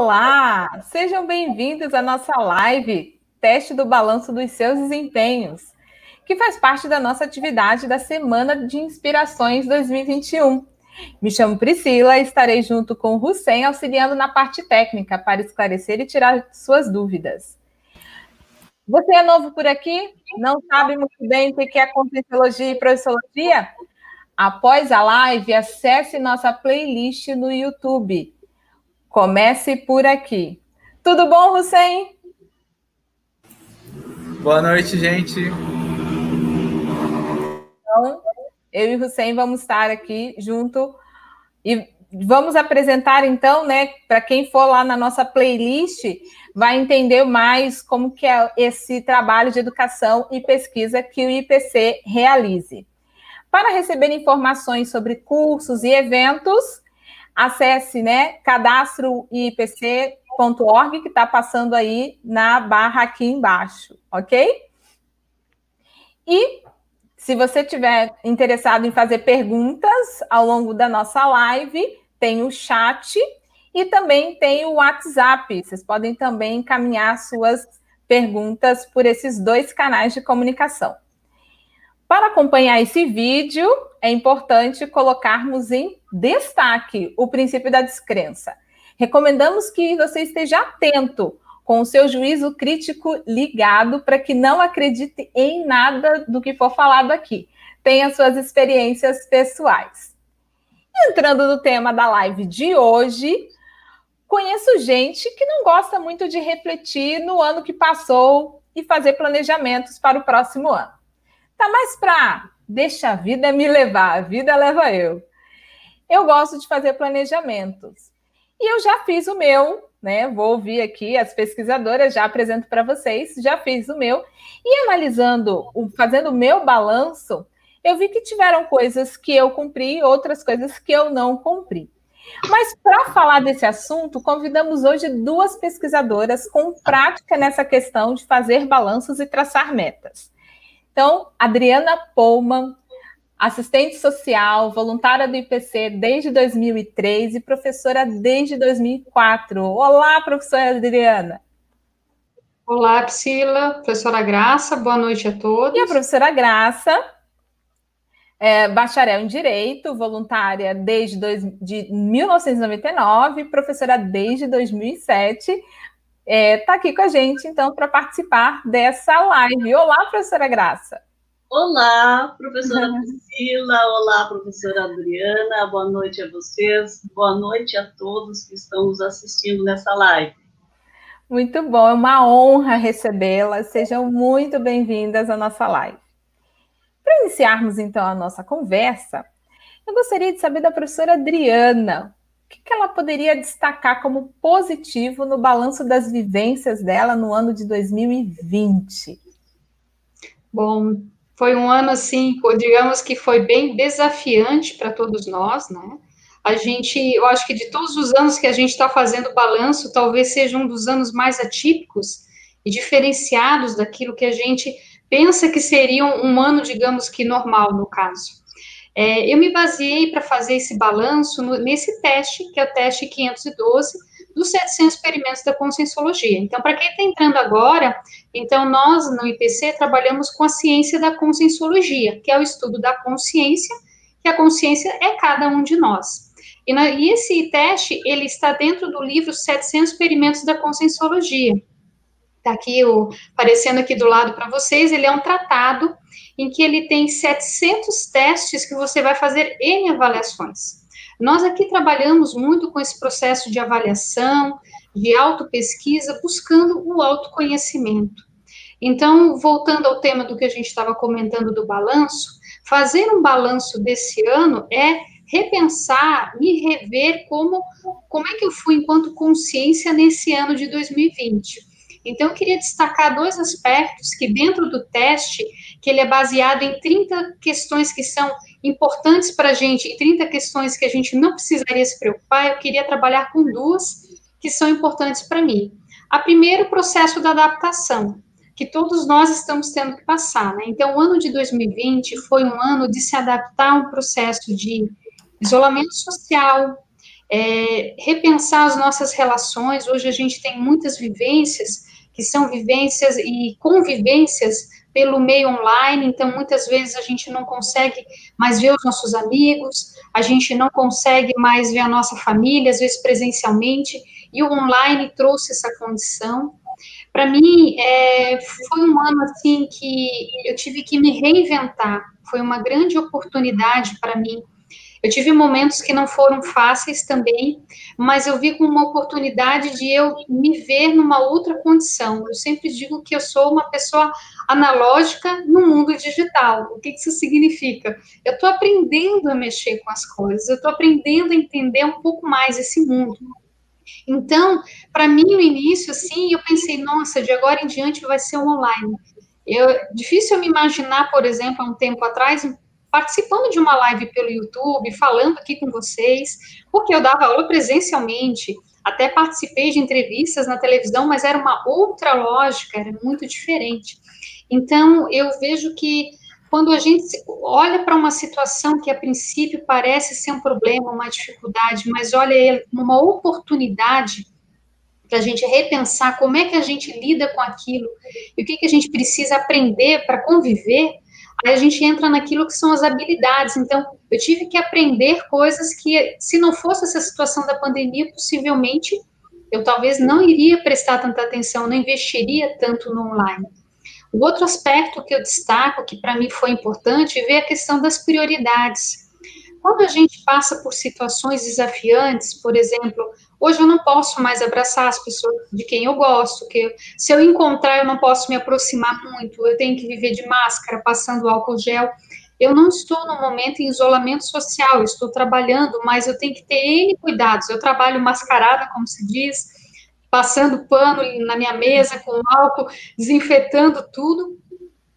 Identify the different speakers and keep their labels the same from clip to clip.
Speaker 1: Olá, sejam bem-vindos à nossa live Teste do Balanço dos Seus Desempenhos, que faz parte da nossa atividade da Semana de Inspirações 2021. Me chamo Priscila e estarei junto com o Hussein auxiliando na parte técnica para esclarecer e tirar suas dúvidas. Você é novo por aqui? Não sabe muito bem o que é Conscienciologia e Professologia? Após a live, acesse nossa playlist no YouTube. Comece por aqui. Tudo bom, Hussein?
Speaker 2: Boa noite, gente.
Speaker 1: Então, eu e Hussein vamos estar aqui junto e vamos apresentar então, né, para quem for lá na nossa playlist, vai entender mais como que é esse trabalho de educação e pesquisa que o IPC realize. Para receber informações sobre cursos e eventos, acesse, né, cadastroipc.org, que está passando aí na barra aqui embaixo, ok? E se você tiver interessado em fazer perguntas ao longo da nossa live, tem o chat e também tem o WhatsApp. Vocês podem também encaminhar suas perguntas por esses dois canais de comunicação. Para acompanhar esse vídeo, é importante colocarmos em destaque o princípio da descrença. Recomendamos que você esteja atento com o seu juízo crítico ligado para que não acredite em nada do que for falado aqui. Tenha suas experiências pessoais. Entrando no tema da live de hoje, conheço gente que não gosta muito de refletir no ano que passou e fazer planejamentos para o próximo ano. Tá mais para deixa a vida me levar, a vida leva eu. Eu gosto de fazer planejamentos. E eu já fiz o meu né? Vou ouvir aqui as pesquisadoras, já apresento para vocês, já fiz o meu. E analisando, fazendo o meu balanço, eu vi que tiveram coisas que eu cumpri, outras coisas que eu não cumpri. Mas para falar desse assunto, convidamos hoje duas pesquisadoras com prática nessa questão de fazer balanços e traçar metas. Então, Adriana Pullman, assistente social, voluntária do IPC desde 2003 e professora desde 2004. Olá, professora Adriana.
Speaker 3: Olá, Priscila, professora Graça, boa noite a todos.
Speaker 1: E a professora Graça, é, bacharel em Direito, voluntária desde dois, de 1999, professora desde 2007, está é, tá aqui com a gente, então, para participar dessa live. Olá, professora Graça.
Speaker 4: Olá, professora Priscila, olá, professora Adriana, boa noite a vocês, boa noite a todos que estão nos assistindo nessa live.
Speaker 1: Muito bom, é uma honra recebê-las, sejam muito bem-vindas à nossa live. Para iniciarmos então a nossa conversa, eu gostaria de saber da professora Adriana, o que ela poderia destacar como positivo no balanço das vivências dela no ano de 2020?
Speaker 3: Bom, foi um ano assim, digamos que foi bem desafiante para todos nós, né? A gente, eu acho que de todos os anos que a gente está fazendo balanço, talvez seja um dos anos mais atípicos e diferenciados daquilo que a gente pensa que seria um ano, digamos que normal, no caso. É, eu me baseei para fazer esse balanço no, nesse teste, que é o teste 512, dos 700 experimentos da conscienciologia. Então, para quem está entrando agora, então nós no IPC trabalhamos com a ciência da conscienciologia, que é o estudo da consciência, que a consciência é cada um de nós. E, na, e esse teste, ele está dentro do livro 700 experimentos da conscienciologia. Está aqui, o, aparecendo aqui do lado para vocês, ele é um tratado em que ele tem 700 testes que você vai fazer em avaliações. Nós aqui trabalhamos muito com esse processo de avaliação, de autopesquisa, buscando o autoconhecimento. Então, voltando ao tema do que a gente estava comentando do balanço, fazer um balanço desse ano é repensar e rever como, como é que eu fui enquanto consciência nesse ano de 2020. Então, eu queria destacar dois aspectos que dentro do teste, que ele é baseado em 30 questões que são importantes para a gente e 30 questões que a gente não precisaria se preocupar, eu queria trabalhar com duas que são importantes para mim. A primeira, o processo da adaptação, que todos nós estamos tendo que passar, né? Então, o ano de 2020 foi um ano de se adaptar a um processo de isolamento social, é, repensar as nossas relações. Hoje a gente tem muitas vivências que são vivências e convivências pelo meio online, então muitas vezes a gente não consegue mais ver os nossos amigos, a gente não consegue mais ver a nossa família, às vezes presencialmente, e o online trouxe essa condição. Para mim, é, foi um ano assim que eu tive que me reinventar, foi uma grande oportunidade para mim eu tive momentos que não foram fáceis também, mas eu vi como uma oportunidade de eu me ver numa outra condição. Eu sempre digo que eu sou uma pessoa analógica no mundo digital. O que isso significa? Eu estou aprendendo a mexer com as coisas, eu estou aprendendo a entender um pouco mais esse mundo. Então, para mim, no início, assim, eu pensei, nossa, de agora em diante vai ser um online. Eu, difícil eu me imaginar, por exemplo, há um tempo atrás, participando de uma live pelo YouTube, falando aqui com vocês, porque eu dava aula presencialmente, até participei de entrevistas na televisão, mas era uma outra lógica, era muito diferente. Então, eu vejo que quando a gente olha para uma situação que a princípio parece ser um problema, uma dificuldade, mas olha uma oportunidade para a gente repensar como é que a gente lida com aquilo e o que, que a gente precisa aprender para conviver, Aí a gente entra naquilo que são as habilidades. Então, eu tive que aprender coisas que, se não fosse essa situação da pandemia, possivelmente eu talvez não iria prestar tanta atenção, não investiria tanto no online. O outro aspecto que eu destaco, que para mim foi importante, é ver a questão das prioridades. Quando a gente passa por situações desafiantes, por exemplo, Hoje eu não posso mais abraçar as pessoas de quem eu gosto, que se eu encontrar eu não posso me aproximar muito, eu tenho que viver de máscara, passando álcool gel. Eu não estou no momento em isolamento social, estou trabalhando, mas eu tenho que ter N cuidados. Eu trabalho mascarada, como se diz, passando pano na minha mesa com álcool, desinfetando tudo.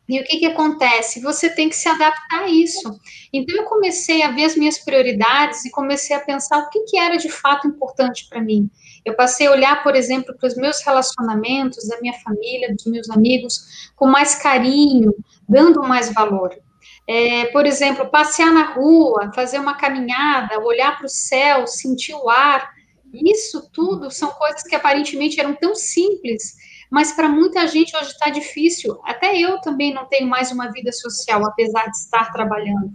Speaker 3: E o que, que acontece? Você tem que se adaptar a isso. Então, eu comecei a ver as minhas prioridades e comecei a pensar o que, que era de fato importante para mim. Eu passei a olhar, por exemplo, para os meus relacionamentos, da minha família, dos meus amigos, com mais carinho, dando mais valor. É, por exemplo, passear na rua, fazer uma caminhada, olhar para o céu, sentir o ar. Isso tudo são coisas que aparentemente eram tão simples mas para muita gente hoje está difícil. Até eu também não tenho mais uma vida social, apesar de estar trabalhando.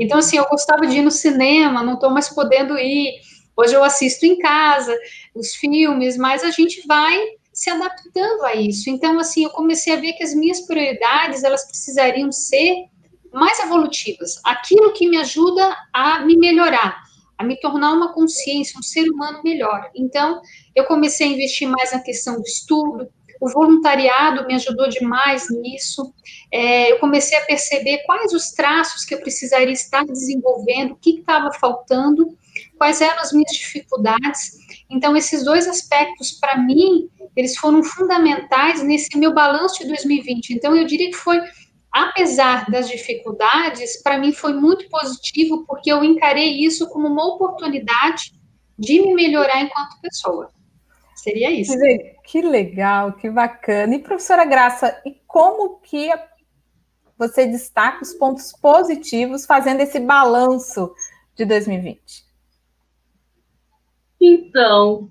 Speaker 3: Então, assim, eu gostava de ir no cinema, não estou mais podendo ir. Hoje eu assisto em casa os filmes, mas a gente vai se adaptando a isso. Então, assim, eu comecei a ver que as minhas prioridades, elas precisariam ser mais evolutivas. Aquilo que me ajuda a me melhorar, a me tornar uma consciência, um ser humano melhor. Então, eu comecei a investir mais na questão do estudo, o voluntariado me ajudou demais nisso. É, eu comecei a perceber quais os traços que eu precisaria estar desenvolvendo, o que estava faltando, quais eram as minhas dificuldades. Então, esses dois aspectos, para mim, eles foram fundamentais nesse meu balanço de 2020. Então, eu diria que foi, apesar das dificuldades, para mim foi muito positivo, porque eu encarei isso como uma oportunidade de me melhorar enquanto pessoa. Seria isso.
Speaker 1: Que legal, que bacana. E professora Graça, e como que você destaca os pontos positivos fazendo esse balanço de 2020?
Speaker 4: Então,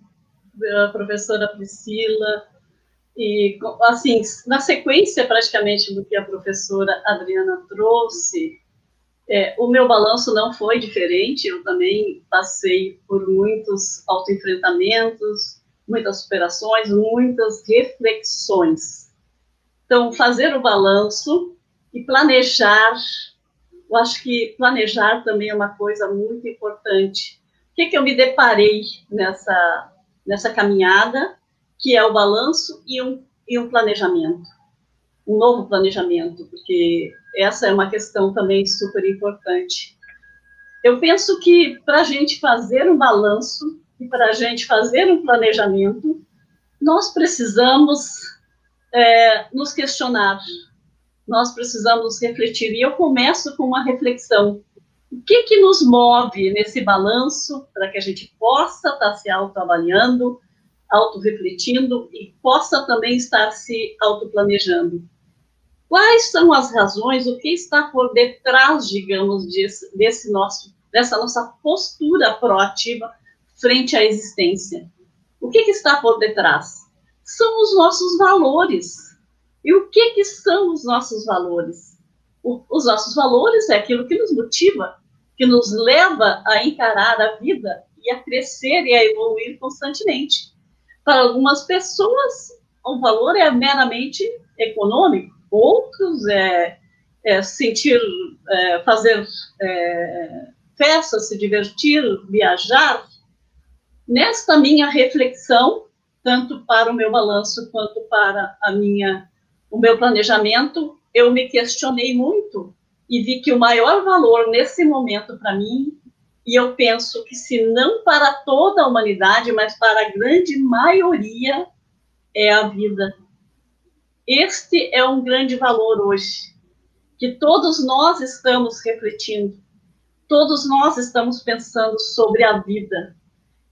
Speaker 4: professora Priscila, e assim, na sequência praticamente do que a professora Adriana trouxe, é, o meu balanço não foi diferente, eu também passei por muitos autoenfrentamentos, muitas superações, muitas reflexões. Então, fazer o balanço e planejar, eu acho que planejar também é uma coisa muito importante. O que, que eu me deparei nessa, nessa caminhada, que é o balanço e um, e um planejamento, um novo planejamento, porque essa é uma questão também super importante. Eu penso que para a gente fazer um balanço, e para a gente fazer um planejamento, nós precisamos é, nos questionar, nós precisamos refletir. E eu começo com uma reflexão. O que, que nos move nesse balanço para que a gente possa estar se autoavaliando, autorrefletindo e possa também estar se autoplanejando? Quais são as razões, o que está por detrás, digamos, desse, desse nosso, dessa nossa postura proativa frente à existência. O que, que está por detrás? São os nossos valores. E o que, que são os nossos valores? O, os nossos valores é aquilo que nos motiva, que nos leva a encarar a vida e a crescer e a evoluir constantemente. Para algumas pessoas, o valor é meramente econômico, outros é, é sentir, é, fazer é, festas, se divertir, viajar. Nesta minha reflexão, tanto para o meu balanço quanto para a minha, o meu planejamento, eu me questionei muito e vi que o maior valor nesse momento para mim, e eu penso que se não para toda a humanidade, mas para a grande maioria, é a vida. Este é um grande valor hoje, que todos nós estamos refletindo, todos nós estamos pensando sobre a vida.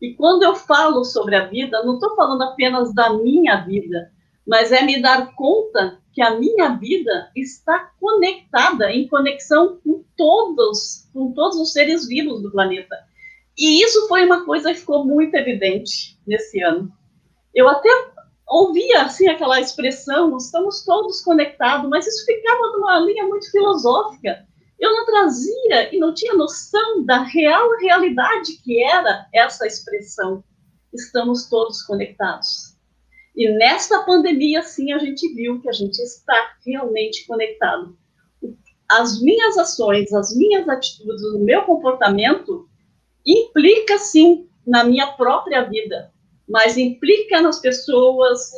Speaker 4: E quando eu falo sobre a vida, não estou falando apenas da minha vida, mas é me dar conta que a minha vida está conectada, em conexão com todos, com todos os seres vivos do planeta. E isso foi uma coisa que ficou muito evidente nesse ano. Eu até ouvia assim aquela expressão, estamos todos conectados, mas isso ficava numa linha muito filosófica. Eu não trazia e não tinha noção da real realidade que era essa expressão. Estamos todos conectados. E nesta pandemia, sim, a gente viu que a gente está realmente conectado. As minhas ações, as minhas atitudes, o meu comportamento implica, sim, na minha própria vida, mas implica nas pessoas,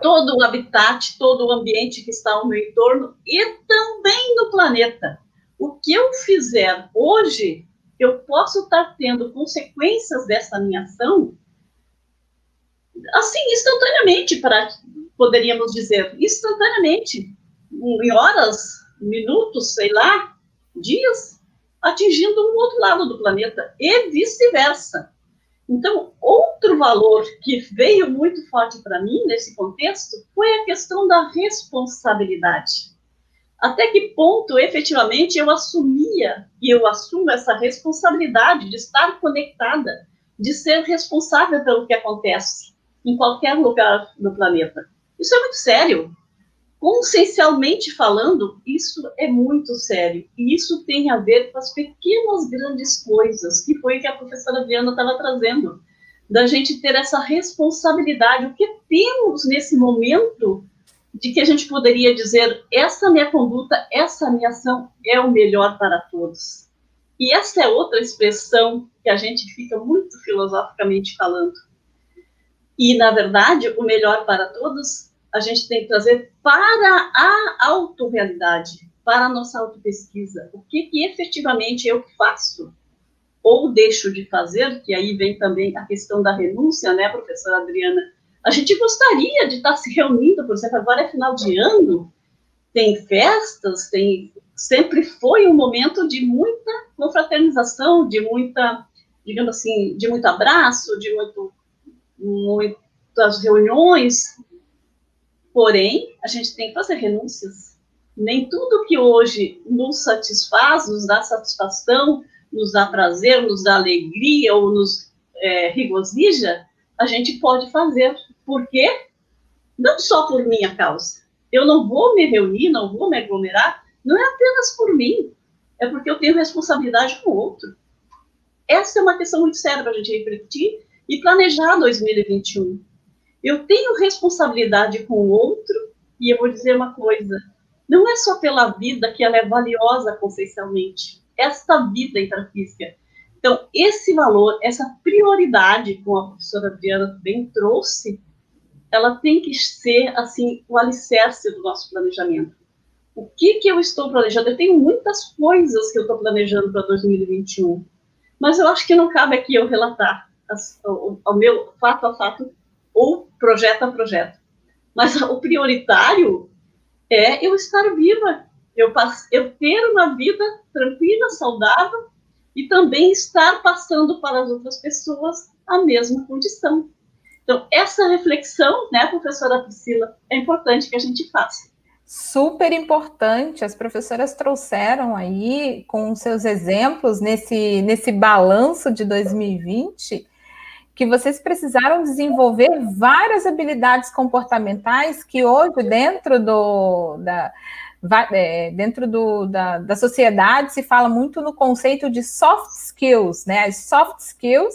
Speaker 4: todo o habitat, todo o ambiente que está ao meu entorno e também no planeta. O que eu fizer hoje, eu posso estar tendo consequências dessa minha ação assim, instantaneamente, para poderíamos dizer, instantaneamente, em horas, minutos, sei lá, dias, atingindo um outro lado do planeta e vice-versa. Então, outro valor que veio muito forte para mim nesse contexto foi a questão da responsabilidade. Até que ponto, efetivamente, eu assumia e eu assumo essa responsabilidade de estar conectada, de ser responsável pelo que acontece em qualquer lugar do planeta. Isso é muito sério. Consciencialmente falando, isso é muito sério. E isso tem a ver com as pequenas grandes coisas, que foi o que a professora Diana estava trazendo, da gente ter essa responsabilidade. O que temos nesse momento de que a gente poderia dizer: essa minha conduta, essa minha ação é o melhor para todos. E essa é outra expressão que a gente fica muito filosoficamente falando e, na verdade, o melhor para todos, a gente tem que trazer para a autorrealidade, para a nossa autopesquisa. O que, que efetivamente eu faço ou deixo de fazer, que aí vem também a questão da renúncia, né, professora Adriana? A gente gostaria de estar se reunindo, por exemplo, agora é final de ano, tem festas, tem sempre foi um momento de muita confraternização, de muita, digamos assim, de muito abraço, de muito muitas reuniões, porém, a gente tem que fazer renúncias. Nem tudo que hoje nos satisfaz, nos dá satisfação, nos dá prazer, nos dá alegria ou nos é, regozija, a gente pode fazer. Por quê? Não só por minha causa. Eu não vou me reunir, não vou me aglomerar, não é apenas por mim, é porque eu tenho responsabilidade com o outro. Essa é uma questão muito séria para a gente refletir e planejar 2021. Eu tenho responsabilidade com o outro e eu vou dizer uma coisa: não é só pela vida que ela é valiosa consciencialmente, esta vida intrafísica. Então, esse valor, essa prioridade, como a professora Adriana bem trouxe, ela tem que ser, assim, o alicerce do nosso planejamento. O que, que eu estou planejando? Eu tenho muitas coisas que eu estou planejando para 2021, mas eu acho que não cabe aqui eu relatar ao meu fato a fato ou projeto a projeto. Mas o prioritário é eu estar viva, eu, eu ter uma vida tranquila, saudável e também estar passando para as outras pessoas a mesma condição. Então, essa reflexão, né, professora Priscila, é importante que a gente faça.
Speaker 1: super importante. As professoras trouxeram aí com seus exemplos nesse, nesse balanço de 2020 que vocês precisaram desenvolver várias habilidades comportamentais que hoje dentro do da, é, dentro do, da, da sociedade se fala muito no conceito de soft skills, né? As soft skills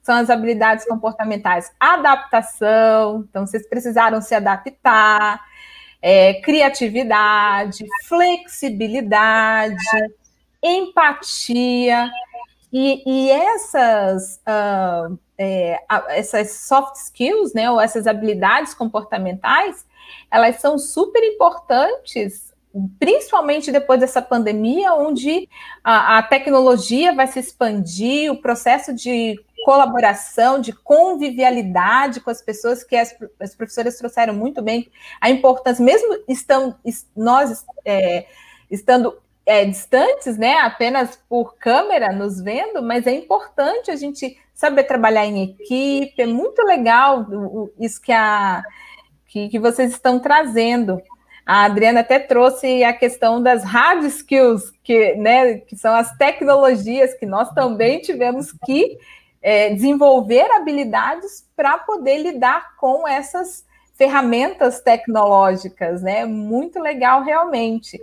Speaker 1: são as habilidades comportamentais, adaptação, então vocês precisaram se adaptar, é, criatividade, flexibilidade, empatia. E, e essas, uh, é, essas soft skills, né, ou essas habilidades comportamentais, elas são super importantes, principalmente depois dessa pandemia, onde a, a tecnologia vai se expandir, o processo de colaboração, de convivialidade com as pessoas, que as, as professoras trouxeram muito bem a importância, mesmo estão, nós é, estando é, distantes, né, apenas por câmera nos vendo, mas é importante a gente saber trabalhar em equipe, é muito legal isso que, a, que, que vocês estão trazendo. A Adriana até trouxe a questão das hard skills, que, né, que são as tecnologias que nós também tivemos que é, desenvolver habilidades para poder lidar com essas ferramentas tecnológicas, né? Muito legal, realmente.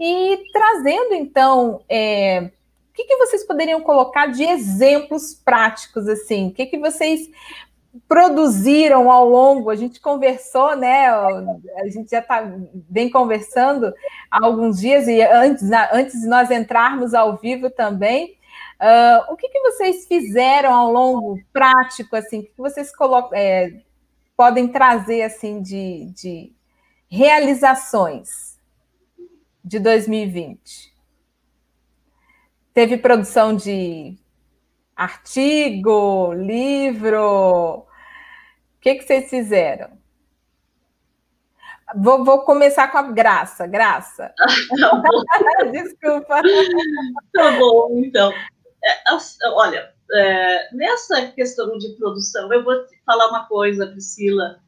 Speaker 1: E trazendo, então, é, o que, que vocês poderiam colocar de exemplos práticos, assim? O que, que vocês produziram ao longo? A gente conversou, né? A gente já está bem conversando há alguns dias, e antes, antes de nós entrarmos ao vivo também, Uh, o que, que vocês fizeram ao longo prático, assim, que vocês é, podem trazer assim de, de realizações de 2020? Teve produção de artigo, livro? O que, que vocês fizeram? Vou, vou, começar com a Graça. Graça.
Speaker 4: Tá Desculpa. Tá bom, então. É, olha, é, nessa questão de produção, eu vou falar uma coisa, Priscila.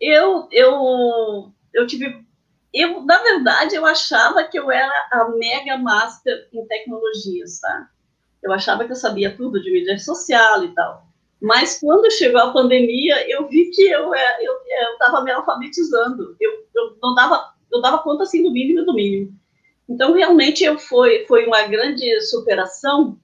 Speaker 4: Eu, eu, eu tive, eu na verdade eu achava que eu era a mega master em tecnologias, tá? Eu achava que eu sabia tudo de mídia social e tal. Mas quando chegou a pandemia, eu vi que eu é, estava me alfabetizando. Eu, eu não dava eu dava conta assim do mínimo do mínimo. Então realmente eu foi foi uma grande superação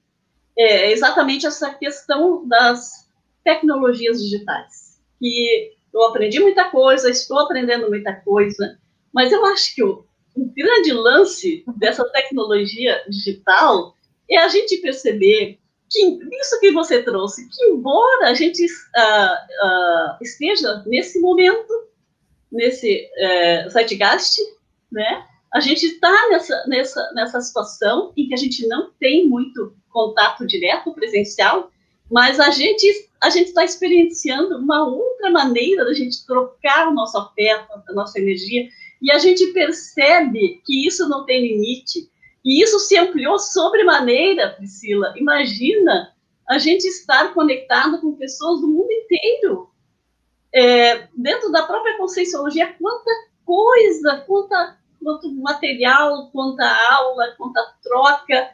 Speaker 4: é exatamente essa questão das tecnologias digitais. Que eu aprendi muita coisa, estou aprendendo muita coisa, mas eu acho que o, o grande lance dessa tecnologia digital é a gente perceber que isso que você trouxe, que embora a gente uh, uh, esteja nesse momento, nesse uh, zeitgeist, né, a gente está nessa, nessa, nessa situação em que a gente não tem muito contato direto presencial, mas a gente a gente está experienciando uma outra maneira da gente trocar o nosso afeto, a nossa energia, e a gente percebe que isso não tem limite, e isso se ampliou sobremaneira, Priscila. Imagina a gente estar conectado com pessoas do mundo inteiro. É, dentro da própria conscienciologia, quanta coisa, quanta, quanto material, quanta aula, quanta troca,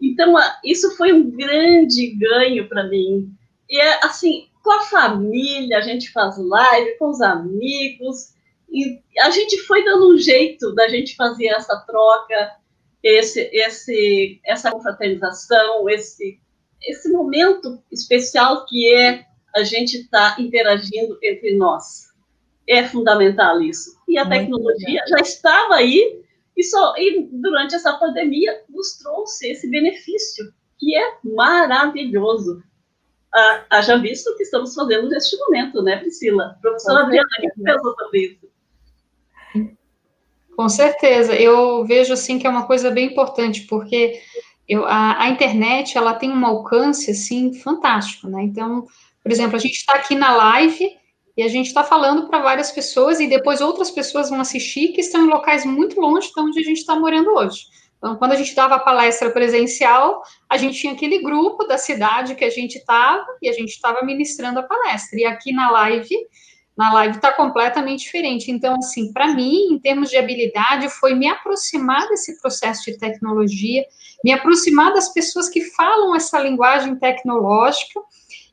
Speaker 4: então, isso foi um grande ganho para mim. E é assim, com a família, a gente faz live, com os amigos, e a gente foi dando um jeito da gente fazer essa troca, esse, esse, essa confraternização, esse, esse momento especial que é a gente estar tá interagindo entre nós. É fundamental isso. E a Muito tecnologia já estava aí, e, só, e durante essa pandemia nos trouxe esse benefício, que é maravilhoso. Ah, haja visto o que estamos fazendo neste momento, né, Priscila? Professora Adriana, o que pensou sobre isso?
Speaker 3: Com certeza, eu vejo assim que é uma coisa bem importante, porque eu, a, a, internet ela tem um alcance assim fantástico, né? Então, por exemplo, a gente está aqui na live e a gente está falando para várias pessoas e depois outras pessoas vão assistir que estão em locais muito longe de onde a gente está morando hoje. Então, quando a gente dava a palestra presencial, a gente tinha aquele grupo da cidade que a gente estava e a gente estava ministrando a palestra. E aqui na live, na live está completamente diferente. Então, assim, para mim, em termos de habilidade, foi me aproximar desse processo de tecnologia, me aproximar das pessoas que falam essa linguagem tecnológica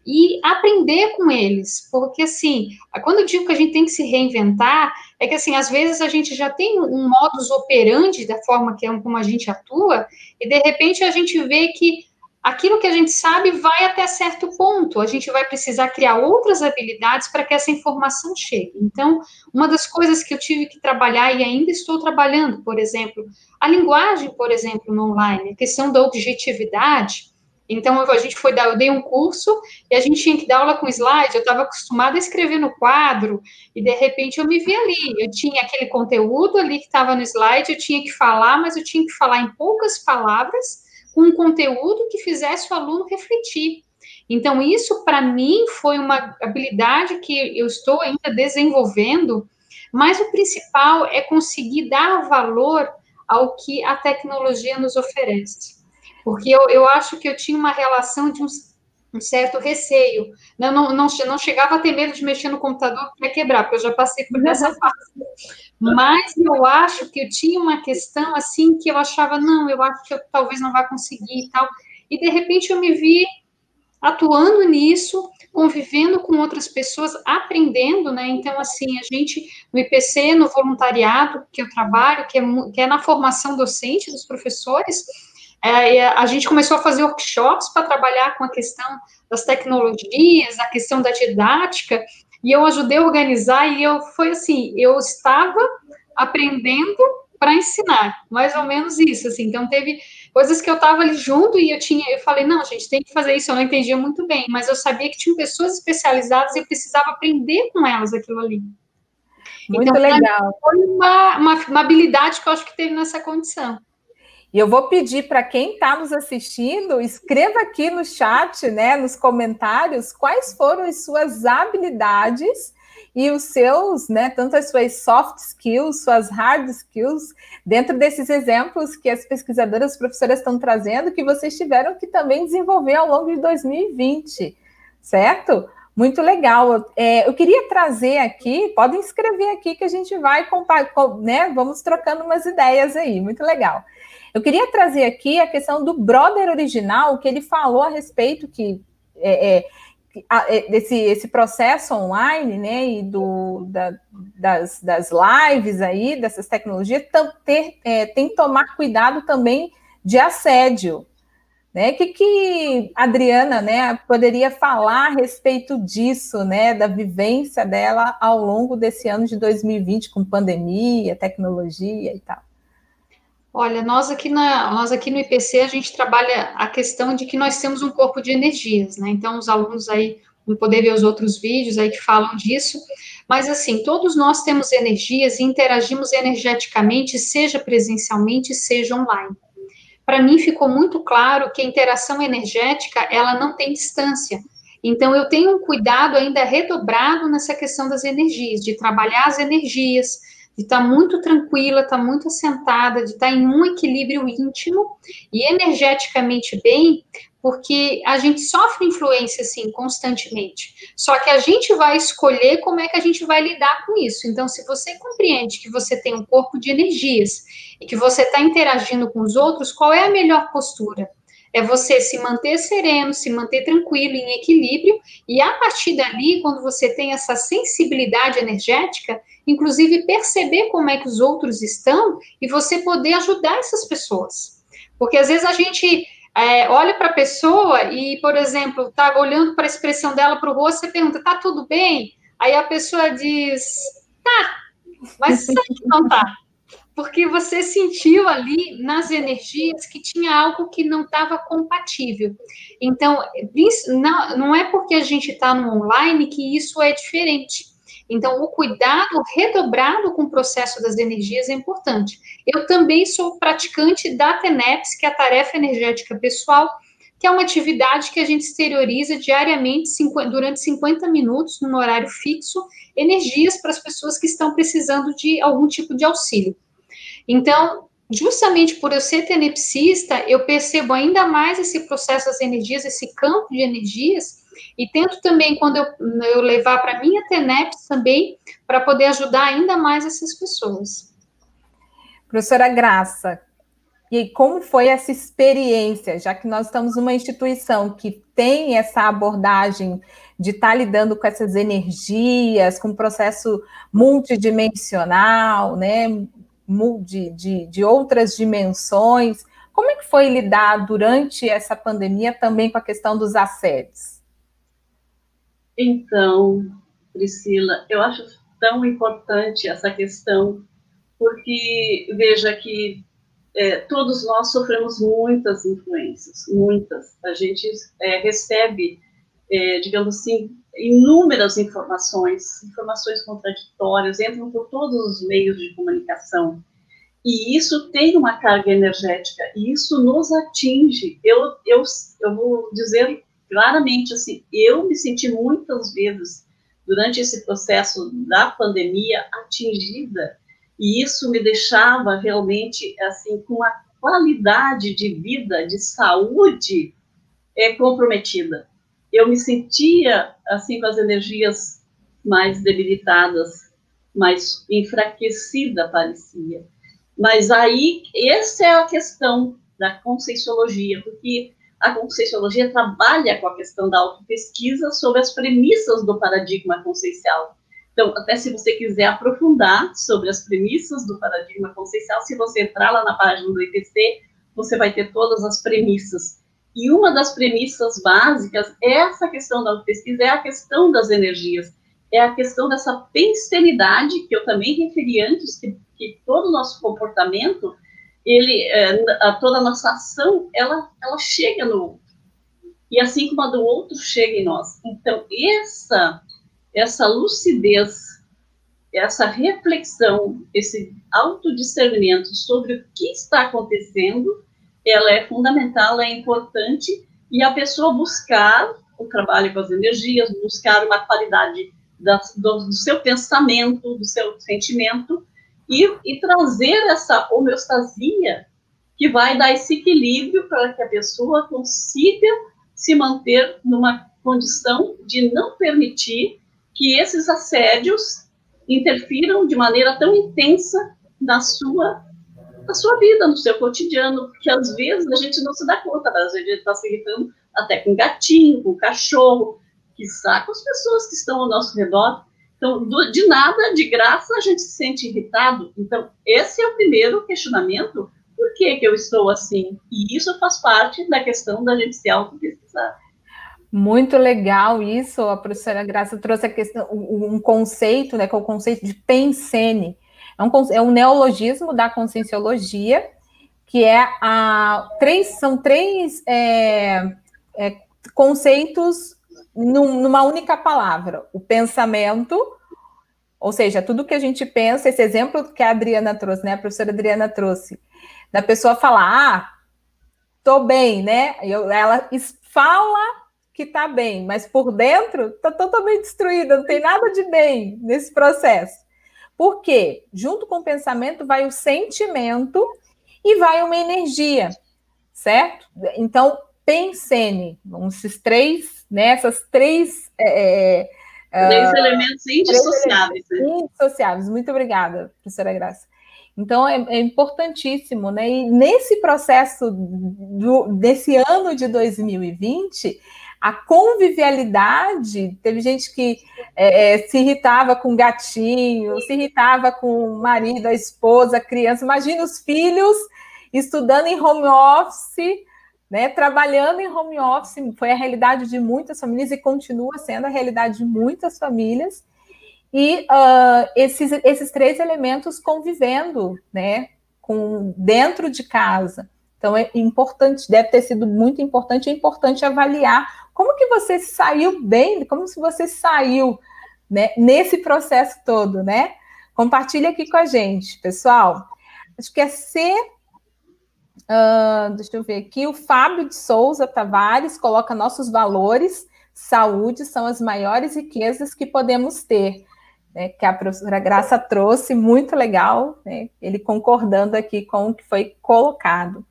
Speaker 3: e aprender com eles, porque assim, quando eu digo que a gente tem que se reinventar, é que assim, às vezes a gente já tem um modus operandi da forma que é como a gente atua, e de repente a gente vê que aquilo que a gente sabe vai até certo ponto, a gente vai precisar criar outras habilidades para que essa informação chegue. Então, uma das coisas que eu tive que trabalhar e ainda estou trabalhando, por exemplo, a linguagem, por exemplo, no online, a questão da objetividade, então, a gente foi dar, eu dei um curso e a gente tinha que dar aula com slide. Eu estava acostumada a escrever no quadro e de repente eu me vi ali. Eu tinha aquele conteúdo ali que estava no slide, eu tinha que falar, mas eu tinha que falar em poucas palavras, um conteúdo que fizesse o aluno refletir. Então, isso para mim foi uma habilidade que eu estou ainda desenvolvendo, mas o principal é conseguir dar valor ao que a tecnologia nos oferece porque eu, eu acho que eu tinha uma relação de um, um certo receio. Não, não, não, não, chegava a ter medo de mexer no computador para quebrar, porque eu já passei por essa fase. Mas eu acho que eu tinha uma questão assim que eu achava, não, eu acho que eu talvez não vá conseguir e tal. E de repente eu me vi atuando nisso, convivendo com outras pessoas, aprendendo, né? Então, assim, a gente, no IPC, no voluntariado que eu trabalho, que é, que é na formação docente dos professores, é, a gente começou a fazer workshops para trabalhar com a questão das tecnologias, a questão da didática, e eu ajudei a organizar, e eu foi assim, eu estava aprendendo para ensinar, mais ou menos isso, assim, então teve coisas que eu estava ali junto e eu tinha, eu falei, não, gente, tem que fazer isso, eu não entendia muito bem, mas eu sabia que tinha pessoas especializadas e eu precisava aprender com elas aquilo ali.
Speaker 1: Muito então, legal.
Speaker 3: Foi uma, uma, uma habilidade que eu acho que teve nessa condição.
Speaker 1: E eu vou pedir para quem está nos assistindo, escreva aqui no chat, né, nos comentários, quais foram as suas habilidades e os seus, né, tanto as suas soft skills, suas hard skills, dentro desses exemplos que as pesquisadoras, as professoras estão trazendo, que vocês tiveram que também desenvolver ao longo de 2020, certo? Muito legal. É, eu queria trazer aqui, podem escrever aqui que a gente vai, né, vamos trocando umas ideias aí, muito legal. Eu queria trazer aqui a questão do brother original, que ele falou a respeito que é, é, é desse esse processo online, né, e do, da, das, das lives aí, dessas tecnologias, ter, é, tem que tomar cuidado também de assédio. Né? O que, que a Adriana né, poderia falar a respeito disso, né, da vivência dela ao longo desse ano de 2020, com pandemia, tecnologia e tal?
Speaker 3: Olha, nós aqui, na, nós aqui no IPC, a gente trabalha a questão de que nós temos um corpo de energias, né? Então, os alunos aí vão poder ver os outros vídeos aí que falam disso. Mas, assim, todos nós temos energias e interagimos energeticamente, seja presencialmente, seja online. Para mim, ficou muito claro que a interação energética, ela não tem distância. Então, eu tenho um cuidado ainda redobrado nessa questão das energias, de trabalhar as energias, de estar tá muito tranquila, estar tá muito assentada, de estar tá em um equilíbrio íntimo e energeticamente bem, porque a gente sofre influência assim constantemente. Só que a gente vai escolher como é que a gente vai lidar com isso. Então, se você compreende que você tem um corpo de energias e que você está interagindo com os outros, qual é a melhor postura? É você se manter sereno, se manter tranquilo, em equilíbrio, e a partir dali, quando você tem essa sensibilidade energética, inclusive perceber como é que os outros estão e você poder ajudar essas pessoas. Porque às vezes a gente é, olha para a pessoa e, por exemplo, está olhando para a expressão dela para o rosto, você pergunta, tá tudo bem? Aí a pessoa diz, tá, mas sabe que não tá porque você sentiu ali nas energias que tinha algo que não estava compatível. Então, não, é porque a gente está no online que isso é diferente. Então, o cuidado redobrado com o processo das energias é importante. Eu também sou praticante da TENEPS, que é a Tarefa Energética Pessoal, que é uma atividade que a gente exterioriza diariamente, durante 50 minutos, num horário fixo, energias para as pessoas que estão precisando de algum tipo de auxílio. Então, justamente por eu ser tenepsista, eu percebo ainda mais esse processo das energias, esse campo de energias, e tento também, quando eu, eu levar para minha TENEPS também, para poder ajudar ainda mais essas pessoas.
Speaker 1: Professora Graça, e como foi essa experiência, já que nós estamos numa instituição que tem essa abordagem de estar tá lidando com essas energias, com um processo multidimensional, né, de, de, de outras dimensões. Como é que foi lidar durante essa pandemia também com a questão dos assédios?
Speaker 4: Então, Priscila, eu acho tão importante essa questão, porque veja que é, todos nós sofremos muitas influências, muitas. A gente é, recebe, é, digamos assim, inúmeras informações, informações contraditórias, entram por todos os meios de comunicação. E isso tem uma carga energética, e isso nos atinge. Eu, eu, eu vou dizer claramente assim, eu me senti muitas vezes durante esse processo da pandemia atingida e isso me deixava realmente assim com a qualidade de vida, de saúde é comprometida. Eu me sentia assim com as energias mais debilitadas, mais enfraquecida parecia. Mas aí essa é a questão da conscienciologia, porque a conscienciologia trabalha com a questão da autopesquisa sobre as premissas do paradigma consciencial. Então, até se você quiser aprofundar sobre as premissas do paradigma consciencial, se você entrar lá na página do IPC, você vai ter todas as premissas. E uma das premissas básicas é essa questão da pesquisa, é a questão das energias, é a questão dessa pensenidade, que eu também referi antes, que, que todo o nosso comportamento, ele, é, toda a nossa ação, ela, ela chega no outro. E assim como a do outro chega em nós. Então, essa essa lucidez, essa reflexão, esse autodiscernimento sobre o que está acontecendo, ela é fundamental, é importante, e a pessoa buscar o trabalho com as energias, buscar uma qualidade da, do, do, seu pensamento, do seu sentimento, e, e trazer essa homeostasia que vai dar esse equilíbrio para que a pessoa consiga se manter numa condição de não permitir que esses assédios interfiram de maneira tão intensa na sua na sua vida, no seu cotidiano, que às vezes a gente não se dá conta, às vezes a gente está se irritando até com gatinho, com cachorro, que com as pessoas que estão ao nosso redor. Então, do, de nada, de graça, a gente se sente irritado. Então, esse é o primeiro questionamento, por que, que eu estou assim? E isso faz parte da questão da gente se auto-pesquisar.
Speaker 1: Muito legal isso, a professora Graça trouxe a questão, um conceito, né, que é o conceito de pensene. É um, é um neologismo da conscienciologia, que é a três, são três é, é, conceitos num, numa única palavra: o pensamento, ou seja, tudo que a gente pensa, esse exemplo que a Adriana trouxe, né, a professora Adriana trouxe, da pessoa falar, ah, tô bem, né? Eu, ela fala que está bem, mas por dentro está totalmente destruída, não tem nada de bem nesse processo. Por quê? Junto com o pensamento vai o sentimento e vai uma energia, certo? Então, pensene, esses três, né, essas três.
Speaker 4: É, é, três uh, elementos indissociáveis.
Speaker 1: Três elementos indissociáveis. Muito obrigada, professora Graça. Então é, é, importantíssimo, né? E nesse processo do, desse ano de 2020, a convivialidade, teve gente que é, é, se irritava com gatinho, se irritava com o marido, a esposa, a criança. Imagina os filhos estudando em home office, né, trabalhando em home office, foi a realidade de muitas famílias e continua sendo a realidade de muitas famílias. E uh, esses, esses três elementos convivendo, né, com, dentro de casa. Então é importante, deve ter sido muito importante, é importante avaliar como que você saiu bem? Como se você saiu né, nesse processo todo, né? Compartilha aqui com a gente, pessoal. Acho que é C. Uh, deixa eu ver aqui. O Fábio de Souza Tavares coloca nossos valores, saúde são as maiores riquezas que podemos ter. né, que a professora Graça trouxe, muito legal, né, ele concordando aqui com o que foi colocado.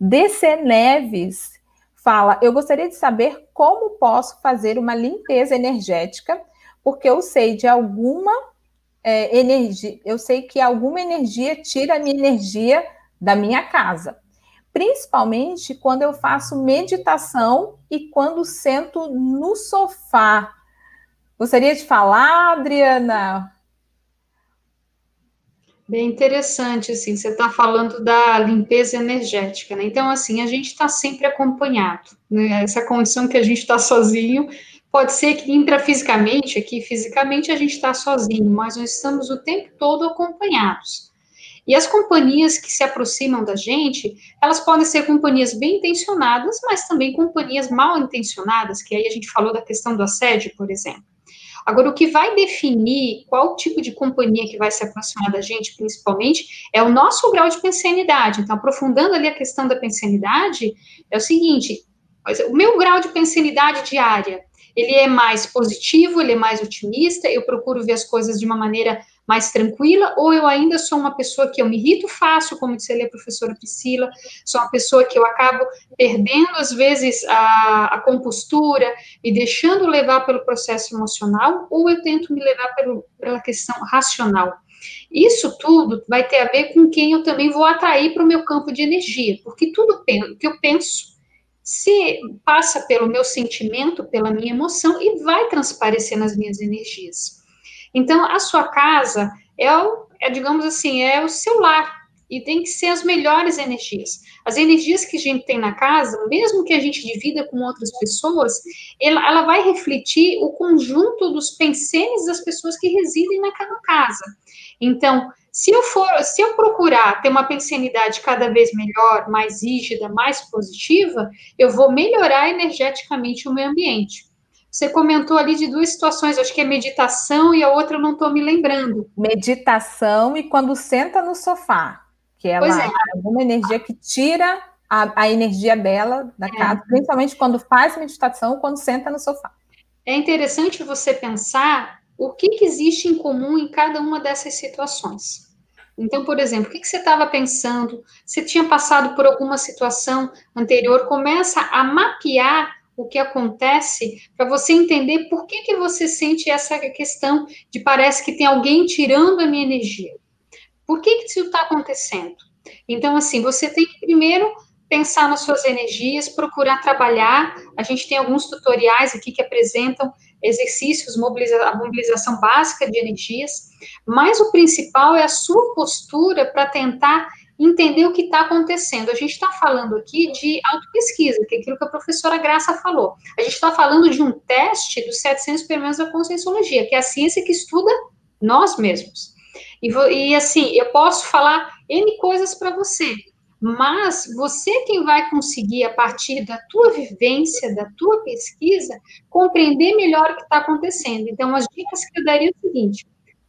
Speaker 1: DC Neves fala: Eu gostaria de saber como posso fazer uma limpeza energética, porque eu sei de alguma é, energia, eu sei que alguma energia tira a minha energia da minha casa. Principalmente quando eu faço meditação e quando sento no sofá. Gostaria de falar, Adriana?
Speaker 3: Bem interessante, assim, você está falando da limpeza energética, né? Então, assim, a gente está sempre acompanhado, né? Essa condição que a gente está sozinho, pode ser que intrafisicamente, aqui fisicamente, a gente está sozinho, mas nós estamos o tempo todo acompanhados. E as companhias que se aproximam da gente, elas podem ser companhias bem intencionadas, mas também companhias mal intencionadas, que aí a gente falou da questão do assédio, por exemplo. Agora, o que vai definir qual tipo de companhia que vai se aproximar da gente, principalmente, é o nosso grau de pensanidade. Então, aprofundando ali a questão da pensanidade, é o seguinte: o meu grau de pensanidade diária, ele é mais positivo, ele é mais otimista, eu procuro ver as coisas de uma maneira mais tranquila, ou eu ainda sou uma pessoa que eu me irrito fácil, como disse ali a professora Priscila, sou uma pessoa que eu acabo perdendo, às vezes, a, a compostura, me deixando levar pelo processo emocional, ou eu tento me levar pelo, pela questão racional. Isso tudo vai ter a ver com quem eu também vou atrair para o meu campo de energia, porque tudo que eu penso se passa pelo meu sentimento, pela minha emoção e vai transparecer nas minhas energias. Então, a sua casa é, o, é, digamos assim, é o seu lar. E tem que ser as melhores energias. As energias que a gente tem na casa, mesmo que a gente divida com outras pessoas, ela, ela vai refletir o conjunto dos pensamentos das pessoas que residem naquela casa. Então, se eu for, se eu procurar ter uma pensanidade cada vez melhor, mais rígida, mais positiva, eu vou melhorar energeticamente o meio ambiente. Você comentou ali de duas situações, acho que é meditação e a outra eu não estou me lembrando.
Speaker 1: Meditação e quando senta no sofá, que ela é. alguma energia que tira a, a energia dela da é. casa, principalmente quando faz meditação ou quando senta no sofá.
Speaker 3: É interessante você pensar o que, que existe em comum em cada uma dessas situações. Então, por exemplo, o que você estava pensando? Você tinha passado por alguma situação anterior? Começa a mapear o que acontece para você entender por que, que você sente essa questão de parece que tem alguém tirando a minha energia. Por que, que isso está acontecendo? Então, assim, você tem que primeiro pensar nas suas energias, procurar trabalhar. A gente tem alguns tutoriais aqui que apresentam exercícios, mobiliza a mobilização básica de energias, mas o principal é a sua postura para tentar entender o que está acontecendo. A gente está falando aqui de autopesquisa, que é aquilo que a professora Graça falou. A gente está falando de um teste dos 700 experimentos da conscienciologia, que é a ciência que estuda nós mesmos. E, e assim, eu posso falar N coisas para você, mas você quem vai conseguir, a partir da tua vivência, da tua pesquisa, compreender melhor o que está acontecendo. Então, as dicas que eu daria é o seguinte,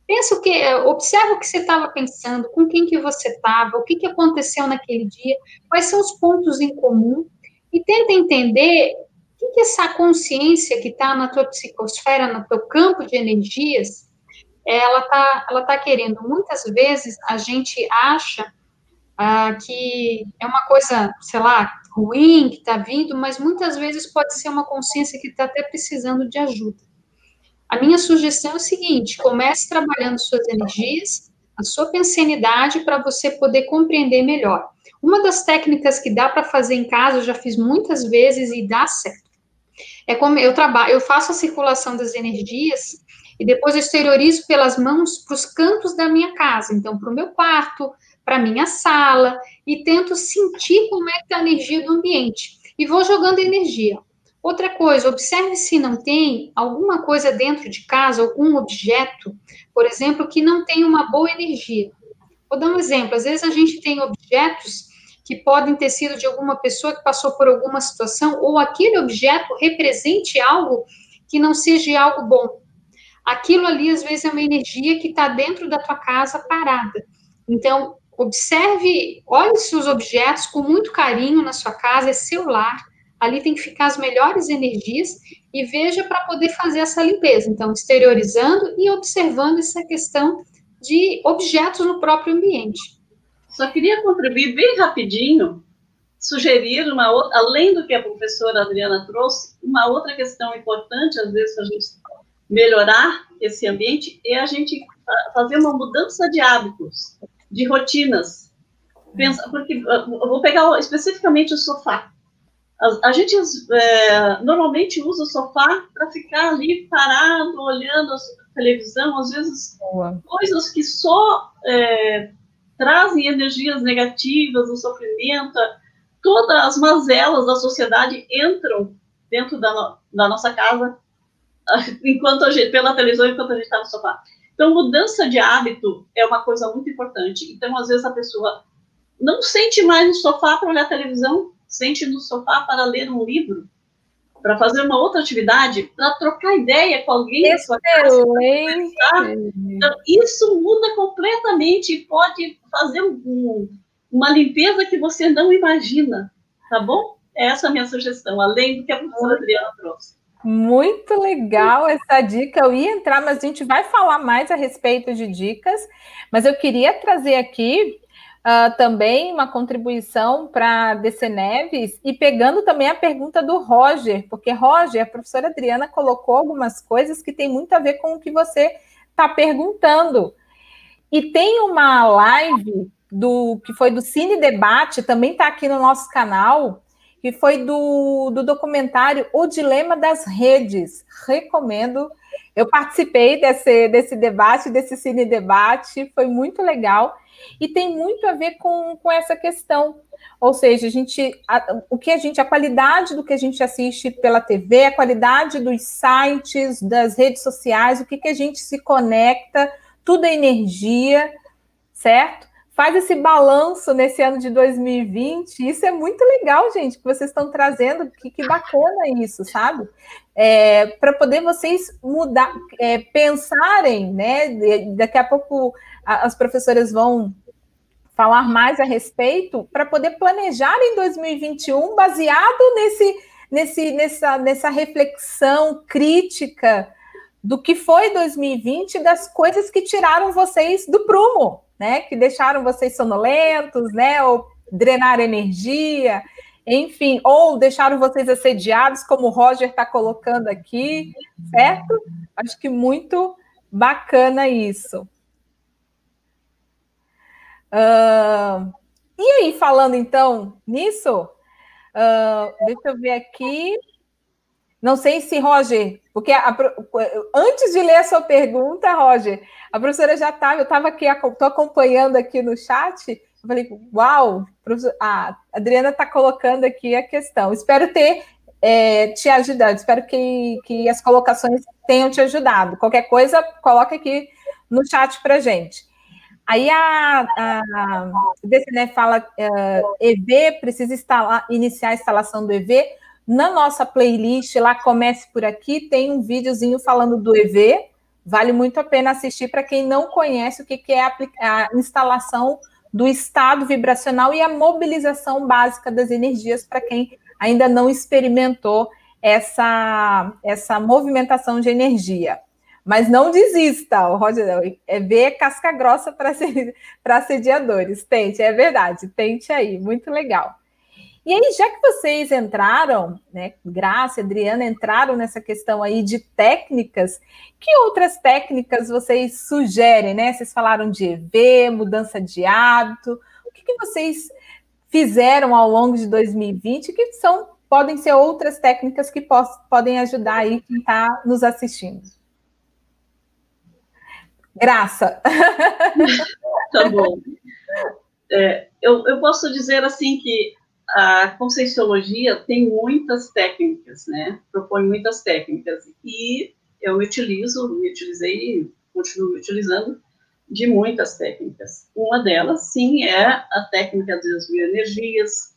Speaker 3: Pensa o que, observa o que você estava pensando, com quem que você estava, o que, que aconteceu naquele dia, quais são os pontos em comum, e tenta entender o que, que essa consciência que está na tua psicosfera, no teu campo de energias, ela está ela tá querendo. Muitas vezes a gente acha ah, que é uma coisa, sei lá, ruim que está vindo, mas muitas vezes pode ser uma consciência que está até precisando de ajuda. A minha sugestão é o seguinte: comece trabalhando suas energias, a sua pensanidade para você poder compreender melhor. Uma das técnicas que dá para fazer em casa, eu já fiz muitas vezes e dá certo. É como eu trabalho, eu faço a circulação das energias e depois eu exteriorizo pelas mãos para os cantos da minha casa, então para o meu quarto, para minha sala, e tento sentir como é que está a energia do ambiente. E vou jogando energia. Outra coisa, observe se não tem alguma coisa dentro de casa, algum objeto, por exemplo, que não tem uma boa energia. Vou dar um exemplo. Às vezes a gente tem objetos que podem ter sido de alguma pessoa que passou por alguma situação, ou aquele objeto represente algo que não seja algo bom. Aquilo ali, às vezes, é uma energia que está dentro da tua casa parada. Então, observe, olhe os objetos com muito carinho na sua casa, é seu lar ali tem que ficar as melhores energias e veja para poder fazer essa limpeza. Então, exteriorizando e observando essa questão de objetos no próprio ambiente.
Speaker 4: Só queria contribuir bem rapidinho, sugerir uma outra, além do que a professora Adriana trouxe, uma outra questão importante, às vezes, para a gente melhorar esse ambiente, é a gente fazer uma mudança de hábitos, de rotinas. Pensa, porque eu vou pegar especificamente o sofá. A, a gente é, normalmente usa o sofá para ficar ali parado, olhando a televisão, às vezes Boa. coisas que só é, trazem energias negativas, o sofrimento, todas as mazelas da sociedade entram dentro da, da nossa casa enquanto a gente, pela televisão, enquanto a gente está no sofá. Então, mudança de hábito é uma coisa muito importante. Então, às vezes, a pessoa não sente mais no sofá para olhar televisão, sente no sofá para ler um livro, para fazer uma outra atividade, para trocar ideia com alguém
Speaker 1: na sua casa.
Speaker 4: Então, isso muda completamente e pode fazer um, uma limpeza que você não imagina, tá bom? Essa é a minha sugestão, além do que a professora Adriana trouxe.
Speaker 1: Muito legal essa dica. Eu ia entrar, mas a gente vai falar mais a respeito de dicas. Mas eu queria trazer aqui uh, também uma contribuição para DC Neves e pegando também a pergunta do Roger, porque Roger, a professora Adriana colocou algumas coisas que tem muito a ver com o que você está perguntando. E tem uma live do que foi do Cine Debate, também está aqui no nosso canal que foi do, do documentário O Dilema das Redes. Recomendo. Eu participei desse, desse debate, desse cine debate, foi muito legal. E tem muito a ver com, com essa questão. Ou seja, a gente, a, o que a gente, a qualidade do que a gente assiste pela TV, a qualidade dos sites, das redes sociais, o que, que a gente se conecta, tudo é energia, certo? Faz esse balanço nesse ano de 2020. Isso é muito legal, gente, que vocês estão trazendo. Que, que bacana isso, sabe? É, para poder vocês mudar, é, pensarem, né? Daqui a pouco as professoras vão falar mais a respeito para poder planejar em 2021 baseado nesse, nesse, nessa, nessa reflexão crítica do que foi 2020 das coisas que tiraram vocês do prumo, né? Que deixaram vocês sonolentos, né? Ou drenar energia, enfim, ou deixaram vocês assediados, como o Roger está colocando aqui, certo? Acho que muito bacana isso. Uh, e aí, falando então nisso, uh, deixa eu ver aqui. Não sei se, Roger, porque a, antes de ler a sua pergunta, Roger, a professora já estava, eu estava aqui, estou acompanhando aqui no chat, eu falei, uau, a Adriana está colocando aqui a questão. Espero ter é, te ajudado, espero que, que as colocações tenham te ajudado. Qualquer coisa, coloca aqui no chat para gente. Aí a, a, a DCNE fala uh, é, EV, precisa instalar, iniciar a instalação do EV na nossa playlist, lá comece por aqui, tem um videozinho falando do EV. Vale muito a pena assistir para quem não conhece o que, é a, a instalação do estado vibracional e a mobilização básica das energias para quem ainda não experimentou essa, essa movimentação de energia. Mas não desista, o Roger, é ver casca grossa para assediadores. Tente, é verdade, tente aí, muito legal. E aí, já que vocês entraram, né, Graça, Adriana, entraram nessa questão aí de técnicas, que outras técnicas vocês sugerem, né? Vocês falaram de EV, mudança de hábito, o que, que vocês fizeram ao longo de 2020 que são podem ser outras técnicas que podem ajudar aí quem está nos assistindo. Graça.
Speaker 4: Tá bom. É, eu, eu posso dizer assim que a conscienciologia tem muitas técnicas, né? Propõe muitas técnicas. E eu me utilizo, me utilizei, continuo me utilizando de muitas técnicas. Uma delas, sim, é a técnica das bioenergias,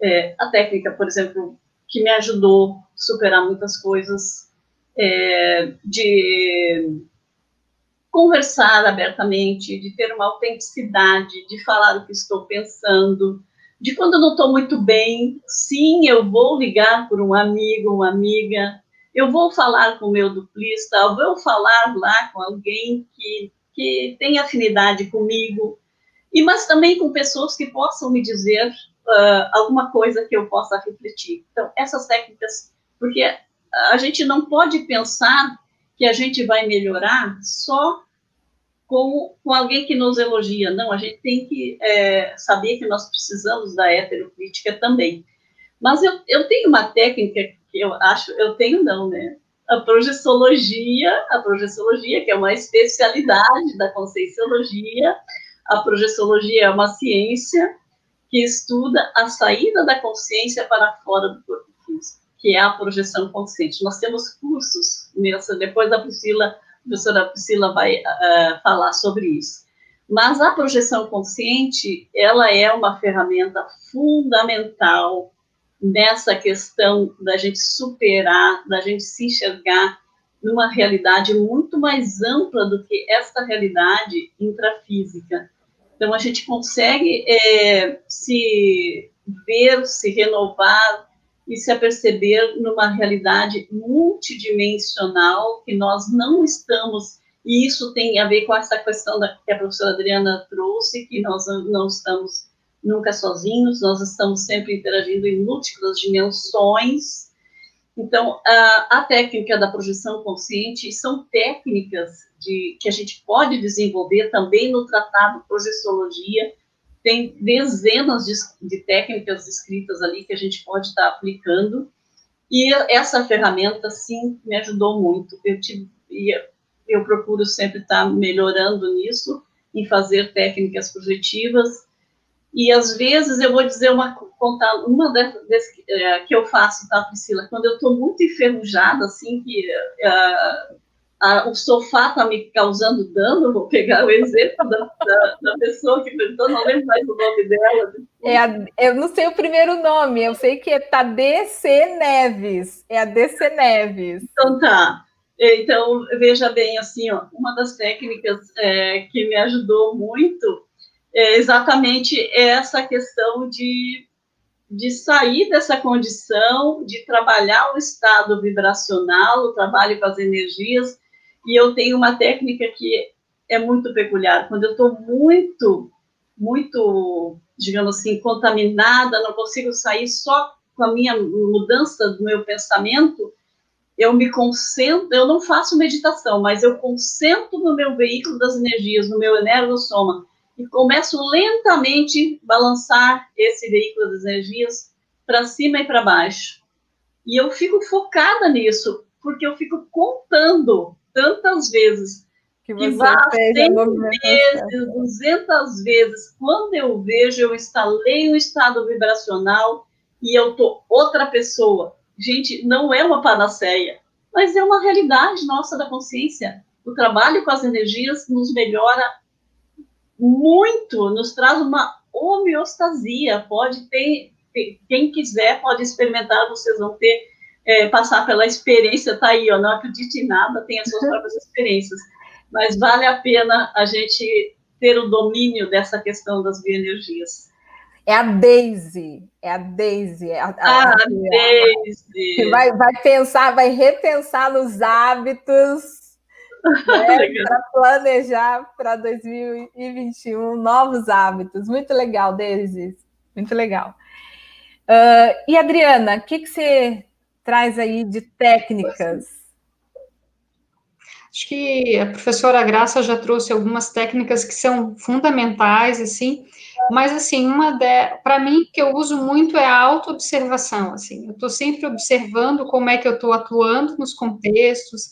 Speaker 4: é, a técnica, por exemplo, que me ajudou a superar muitas coisas, é, de conversar abertamente, de ter uma autenticidade, de falar o que estou pensando, de quando eu não estou muito bem, sim, eu vou ligar por um amigo, uma amiga, eu vou falar com o meu duplista, eu vou falar lá com alguém que, que tem afinidade comigo, e mas também com pessoas que possam me dizer uh, alguma coisa que eu possa refletir. Então, essas técnicas, porque a gente não pode pensar que a gente vai melhorar só com, com alguém que nos elogia. Não, a gente tem que é, saber que nós precisamos da heterocrítica também. Mas eu, eu tenho uma técnica que eu acho, eu tenho não, né? A projeciologia, a projeciologia, que é uma especialidade da conscienciologia. A projeciologia é uma ciência que estuda a saída da consciência para fora do corpo físico, que é a projeção consciente. Nós temos cursos nessa, depois da Priscila, a professora Priscila vai uh, falar sobre isso. Mas a projeção consciente, ela é uma ferramenta fundamental nessa questão da gente superar, da gente se enxergar numa realidade muito mais ampla do que esta realidade intrafísica. Então, a gente consegue é, se ver, se renovar e se aperceber numa realidade multidimensional que nós não estamos, e isso tem a ver com essa questão da, que a professora Adriana trouxe, que nós não estamos nunca sozinhos, nós estamos sempre interagindo em múltiplas dimensões. Então, a, a técnica da projeção consciente são técnicas de, que a gente pode desenvolver também no tratado Projeciologia. Tem dezenas de, de técnicas escritas ali que a gente pode estar aplicando. E essa ferramenta, sim, me ajudou muito. Eu, tive, eu procuro sempre estar melhorando nisso, em fazer técnicas projetivas e às vezes eu vou dizer uma contar uma das, é, que eu faço, tá, Priscila? Quando eu estou muito enferrujada, assim, que uh, a, o sofá está me causando dano, vou pegar o exemplo da, da, da, pessoa que perguntou, não lembro mais o nome dela.
Speaker 1: É a, eu não sei o primeiro nome, eu sei que é Tadece Neves. É a DC Neves.
Speaker 4: Então tá. Então, veja bem, assim, ó, uma das técnicas é, que me ajudou muito é exatamente essa questão de, de sair dessa condição, de trabalhar o estado vibracional, o trabalho com as energias, e eu tenho uma técnica que é muito peculiar. Quando eu estou muito, muito, digamos assim, contaminada, não consigo sair só com a minha mudança do meu pensamento, eu me concentro, eu não faço meditação, mas eu concentro no meu veículo das energias, no meu energossoma, e começo lentamente balançar esse veículo das energias para cima e para baixo. E eu fico focada nisso, porque eu fico contando tantas vezes. Que você vá 100 vezes, 200 vezes. Quando eu vejo, eu instalei um estado vibracional e eu tô outra pessoa. Gente, não é uma panaceia, mas é uma realidade nossa da consciência. O trabalho com as energias nos melhora muito, nos traz uma homeostasia. Pode ter, quem quiser pode experimentar, vocês vão ter, é, passar pela experiência, tá aí, ó, não acredite em nada, tem as suas próprias experiências. Mas vale a pena a gente ter o domínio dessa questão das bioenergias.
Speaker 1: É a Daisy, é a Daisy. É a, a,
Speaker 4: ah, a, Daisy.
Speaker 1: Vai, vai pensar, vai repensar nos hábitos né, para planejar para 2021 novos hábitos. Muito legal, Deise. Muito legal. Uh, e Adriana, o que, que você traz aí de técnicas?
Speaker 3: Acho que a professora Graça já trouxe algumas técnicas que são fundamentais, assim, mas assim, uma para mim que eu uso muito é a autoobservação, assim, eu estou sempre observando como é que eu estou atuando nos contextos,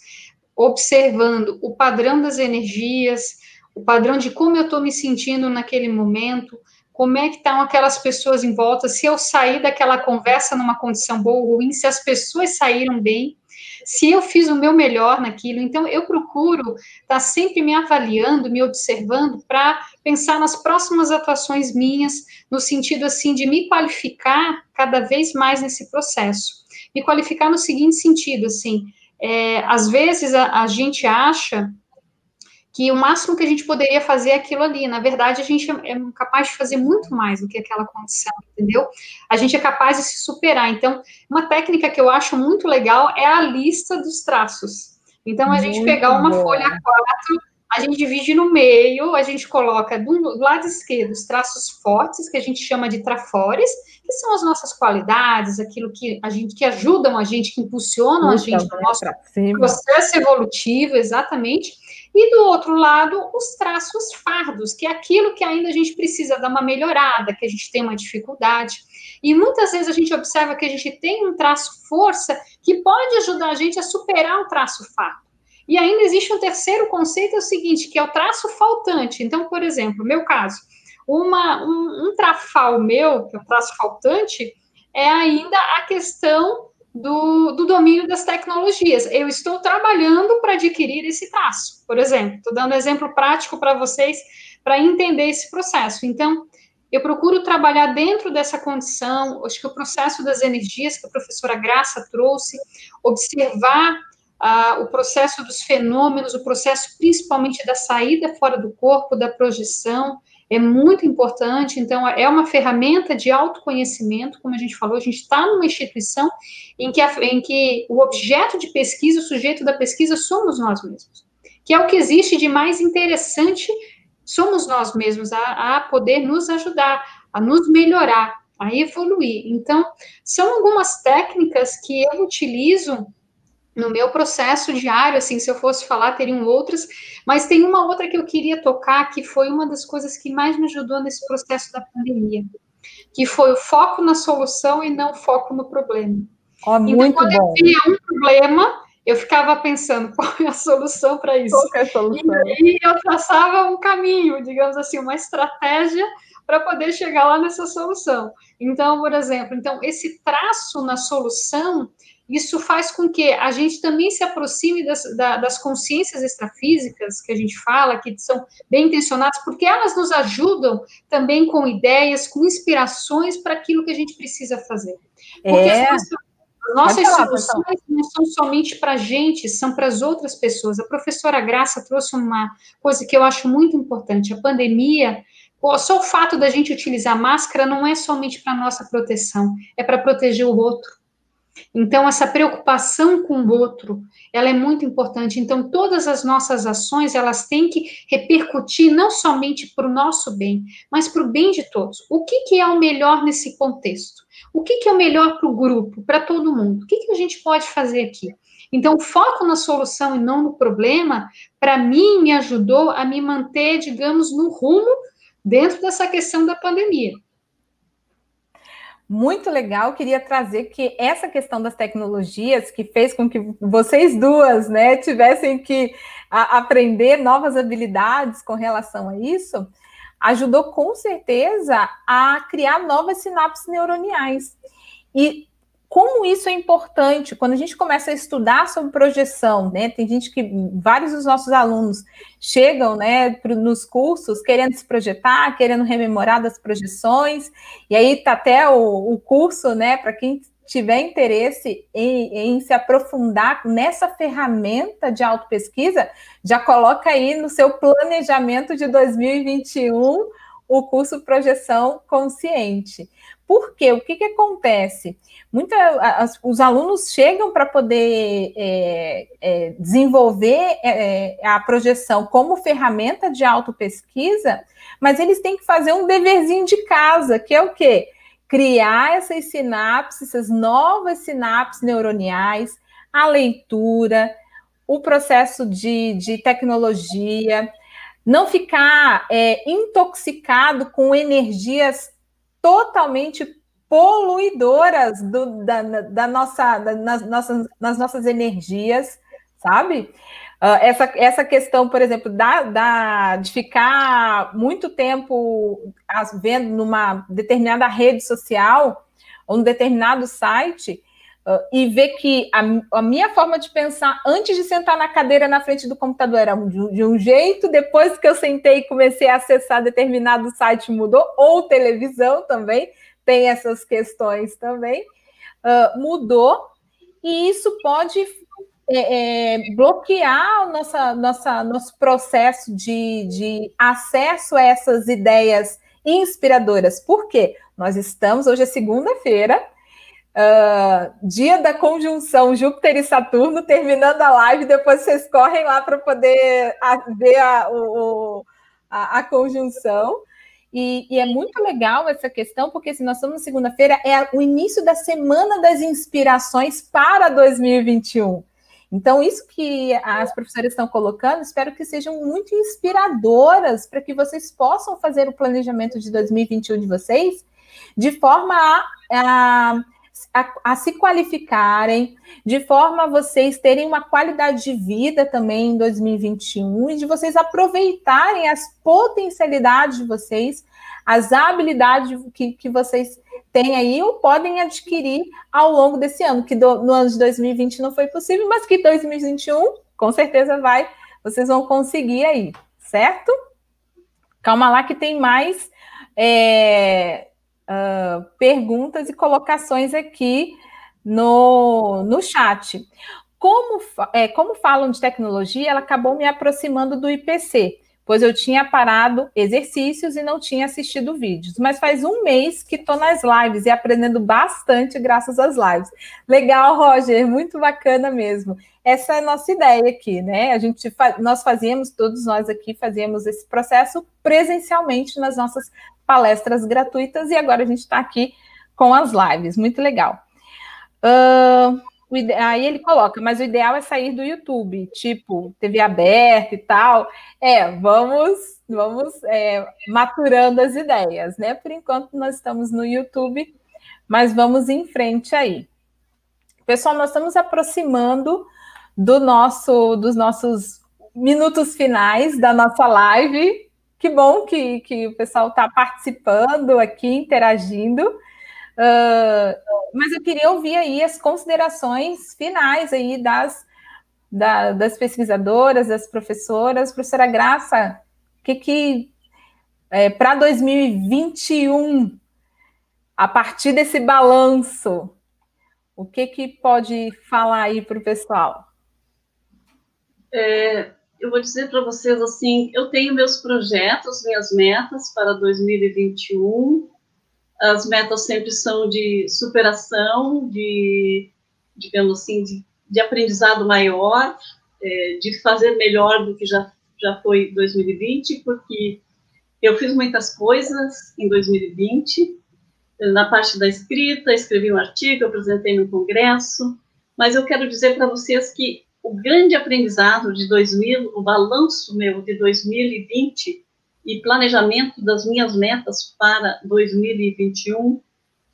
Speaker 3: observando o padrão das energias, o padrão de como eu estou me sentindo naquele momento, como é que estão aquelas pessoas em volta, se eu sair daquela conversa numa condição boa ou ruim, se as pessoas saíram bem, se eu fiz o meu melhor naquilo. Então, eu procuro estar tá sempre me avaliando, me observando, para pensar nas próximas atuações minhas, no sentido, assim, de me qualificar cada vez mais nesse processo. Me qualificar no seguinte sentido, assim, é, às vezes a, a gente acha que o máximo que a gente poderia fazer é aquilo ali. Na verdade, a gente é, é capaz de fazer muito mais do que aquela condição, entendeu? A gente é capaz de se superar. Então, uma técnica que eu acho muito legal é a lista dos traços. Então, a muito gente pegar uma bom. folha A4, a gente divide no meio, a gente coloca do lado esquerdo os traços fortes, que a gente chama de trafores, que são as nossas qualidades, aquilo que a gente que ajudam a gente, que impulsionam Muito a gente no nosso processo evolutivo, exatamente. E do outro lado, os traços fardos, que é aquilo que ainda a gente precisa dar uma melhorada, que a gente tem uma dificuldade. E muitas vezes a gente observa que a gente tem um traço força que pode ajudar a gente a superar o traço fardo. E ainda existe um terceiro conceito, é o seguinte, que é o traço faltante. Então, por exemplo, meu caso, uma, um, um trafal meu, que é o traço faltante, é ainda a questão do, do, domínio das tecnologias. Eu estou trabalhando para adquirir esse traço, por exemplo. Estou dando exemplo prático para vocês para entender esse processo. Então, eu procuro trabalhar dentro dessa condição. Acho que o processo das energias que a professora Graça trouxe, observar ah, o processo dos fenômenos, o processo principalmente da saída fora do corpo, da projeção, é muito importante. Então, é uma ferramenta de autoconhecimento, como a gente falou, a gente está numa instituição em que, a, em que o objeto de pesquisa, o sujeito da pesquisa, somos nós mesmos, que é o que existe de mais interessante, somos nós mesmos, a, a poder nos ajudar, a nos melhorar, a evoluir. Então, são algumas técnicas que eu utilizo no meu processo diário, assim, se eu fosse falar, teriam outras, mas tem uma outra que eu queria tocar, que foi uma das coisas que mais me ajudou nesse processo da pandemia, que foi o foco na solução e não o foco no problema.
Speaker 1: Oh, então, quando
Speaker 3: bom. eu via um problema, eu ficava pensando qual é a solução para isso.
Speaker 1: Qual é a solução?
Speaker 3: E aí eu traçava um caminho, digamos assim, uma estratégia para poder chegar lá nessa solução. Então, por exemplo, então esse traço na solução isso faz com que a gente também se aproxime das, das consciências extrafísicas que a gente fala, que são bem intencionadas, porque elas nos ajudam também com ideias, com inspirações para aquilo que a gente precisa fazer. Porque
Speaker 1: é.
Speaker 3: as nossas, as nossas falar, soluções não são somente para a gente, são para as outras pessoas. A professora Graça trouxe uma coisa que eu acho muito importante. A pandemia só o fato da gente utilizar máscara não é somente para nossa proteção, é para proteger o outro. Então, essa preocupação com o outro, ela é muito importante. Então, todas as nossas ações, elas têm que repercutir não somente para o nosso bem, mas para o bem de todos. O que, que é o melhor nesse contexto? O que, que é o melhor para o grupo, para todo mundo? O que, que a gente pode fazer aqui? Então, o foco na solução e não no problema, para mim, me ajudou a me manter, digamos, no rumo dentro dessa questão da pandemia
Speaker 1: muito legal. Queria trazer que essa questão das tecnologias que fez com que vocês duas, né, tivessem que a, aprender novas habilidades com relação a isso, ajudou com certeza a criar novas sinapses neuroniais. E como isso é importante quando a gente começa a estudar sobre projeção, né? Tem gente que vários dos nossos alunos chegam, né, pro, nos cursos querendo se projetar, querendo rememorar das projeções, e aí tá até o, o curso, né, para quem tiver interesse em, em, se aprofundar nessa ferramenta de autopesquisa, já coloca aí no seu planejamento de 2021 o curso Projeção Consciente. Por quê? O que, que acontece? Muita, as, os alunos chegam para poder é, é, desenvolver é, a projeção como ferramenta de autopesquisa, mas eles têm que fazer um deverzinho de casa, que é o quê? Criar essas sinapses, essas novas sinapses neuroniais, a leitura, o processo de, de tecnologia, não ficar é, intoxicado com energias totalmente poluidoras do, da, da, nossa, da, nas, nossas, nas nossas energias, sabe? Uh, essa, essa questão, por exemplo, da, da, de ficar muito tempo vendo numa determinada rede social ou num determinado site uh, e ver que a, a, minha forma de pensar antes de sentar na cadeira na frente do computador era de, de um jeito, depois que eu sentei e comecei a acessar determinado site mudou, ou televisão também, tem essas questões também, uh, mudou, e isso pode é, é, bloquear o nossa, nossa, nosso processo de, de acesso a essas ideias inspiradoras. Por quê? Nós estamos, hoje é segunda-feira, uh, dia da conjunção Júpiter e Saturno, terminando a live, depois vocês correm lá para poder ver a, o, a, a conjunção. E, e, é muito legal essa questão, porque se nós estamos na segunda-feira, é o início da semana das inspirações para 2021. Então, isso que as professoras estão colocando, espero que sejam muito inspiradoras para que vocês possam fazer o planejamento de 2021 de vocês de forma a, a a, a, se qualificarem, de forma a vocês terem uma qualidade de vida também em 2021 e de vocês aproveitarem as potencialidades de vocês, as habilidades que, que vocês têm aí ou podem adquirir ao longo desse ano, que do, no ano de 2020 não foi possível, mas que 2021 com certeza vai, vocês vão conseguir aí, certo? Calma lá que tem mais. É, uh, perguntas e colocações aqui no, no chat. Como, é, como falam de tecnologia, ela acabou me aproximando do IPC, pois eu tinha parado exercícios e não tinha assistido vídeos. Mas faz um mês que estou nas lives e aprendendo bastante graças às lives. Legal, Roger, muito bacana mesmo. Essa é a nossa ideia aqui, né? A gente nós fazíamos, todos nós aqui fazíamos esse processo presencialmente nas nossas palestras gratuitas e agora a gente está aqui com as lives, muito legal. Uh, aí ele coloca, mas o ideal é sair do YouTube, tipo TV aberta e tal. É, vamos, vamos é, maturando as ideias, né? Por enquanto nós estamos no YouTube, mas vamos em frente aí. Pessoal, nós estamos aproximando do nosso, dos nossos minutos finais da nossa live. Que bom que, que o pessoal está participando aqui, interagindo. Uh, mas eu queria ouvir aí as considerações finais aí das, da, das pesquisadoras, das professoras. Professora Graça, o que, que é, para 2021, a partir desse balanço, o que, que pode falar aí para o pessoal?
Speaker 4: É, eu vou dizer para vocês assim, eu tenho meus projetos, minhas metas para 2021. As metas sempre são de superação, de, digamos assim, de, de aprendizado maior, é, de fazer melhor do que já, já foi 2020, porque eu fiz muitas coisas em 2020, na parte da escrita, escrevi um artigo, apresentei no congresso, mas eu quero dizer para vocês que o grande aprendizado de 2000, o balanço meu de 2020 e planejamento das minhas metas para 2021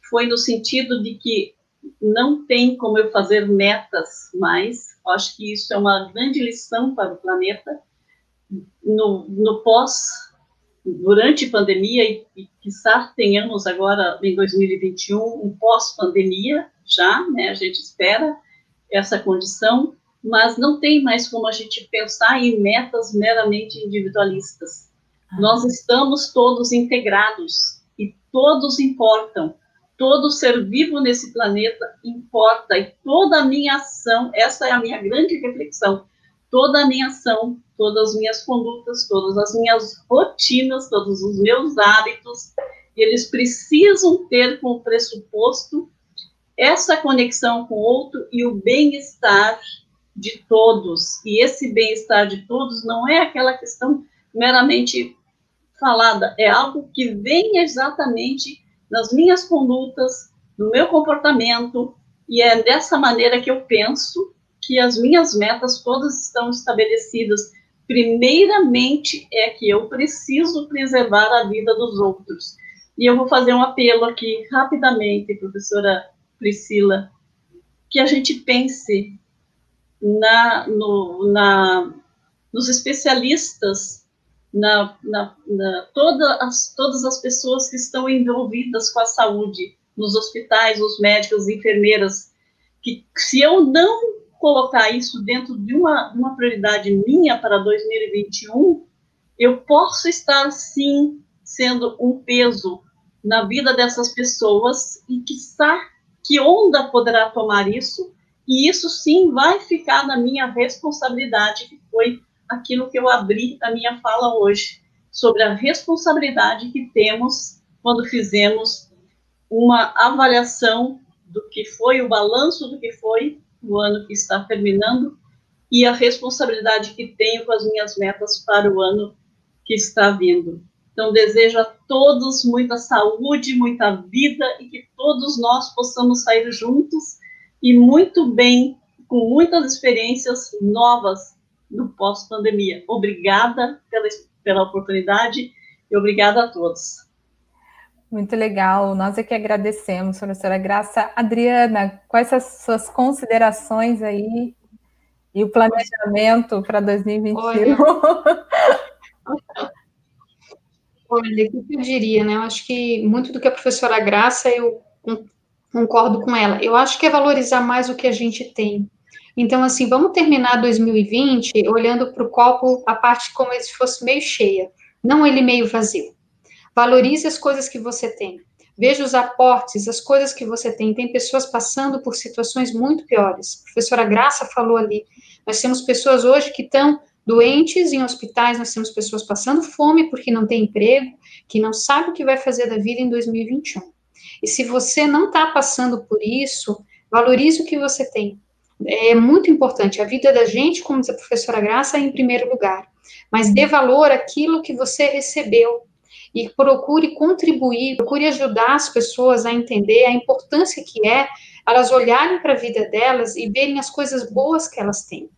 Speaker 4: foi no sentido de que não tem como eu fazer metas mais. Acho que isso é uma grande lição para o planeta. No, no pós, durante pandemia, e, e quizá tenhamos agora em 2021 um pós-pandemia já, né? A gente espera essa condição mas não tem mais como a gente pensar em metas meramente individualistas. Ah. Nós estamos todos integrados e todos importam. Todo ser vivo nesse planeta importa e toda a minha ação, essa é a minha grande reflexão, toda a minha ação, todas as minhas condutas, todas as minhas rotinas, todos os meus hábitos, eles precisam ter como pressuposto essa conexão com o outro e o bem-estar de todos. E esse bem-estar de todos não é aquela questão meramente falada, é algo que vem exatamente nas minhas condutas, no meu comportamento, e é dessa maneira que eu penso que as minhas metas todas estão estabelecidas. Primeiramente é que eu preciso preservar a vida dos outros. E eu vou fazer um apelo aqui rapidamente, professora Priscila, que a gente pense na, no, na, nos especialistas, na, na, na toda as, todas as pessoas que estão envolvidas com a saúde, nos hospitais, os médicos, enfermeiras, que se eu não colocar isso dentro de uma, uma prioridade minha para 2021, eu posso estar, sim, sendo um peso na vida dessas pessoas e que que onda poderá tomar isso E isso sim vai ficar na minha responsabilidade, que foi aquilo que eu abri a minha fala hoje, sobre a responsabilidade que temos quando fizemos uma avaliação do que foi o balanço do que foi o ano que está terminando e a responsabilidade que tenho com as minhas metas para o ano que está vindo. Então, desejo a todos muita saúde, muita vida e que todos nós possamos sair juntos e muito bem, com muitas experiências novas no pós-pandemia. Obrigada pela, pela oportunidade e obrigada a todos.
Speaker 1: Muito legal, nós é que agradecemos, professora Graça. Adriana, quais as suas considerações aí e o planejamento para 2021? Olha,
Speaker 3: Olha, o que eu diria, né? Eu acho que muito do que a professora Graça, eu concordo com ela. Eu acho que é valorizar mais o que a gente tem. Então, assim, vamos terminar 2020 olhando para o copo, a parte como se fosse meio cheia, não ele meio vazio. Valorize as coisas que você tem. Veja os aportes, as coisas que você tem. Tem pessoas passando por situações muito piores. A professora Graça falou ali. Nós temos pessoas hoje que estão doentes em hospitais, nós temos pessoas passando fome porque não tem emprego, que não sabe o que vai fazer da vida em 2021. E se você não está passando por isso, valorize o que você tem. É muito importante. A vida da gente, como diz a professora Graça, é em primeiro lugar. Mas dê valor àquilo que você recebeu. E procure contribuir, procure ajudar as pessoas a entender a importância que é elas olharem para a vida delas e verem as coisas boas que elas têm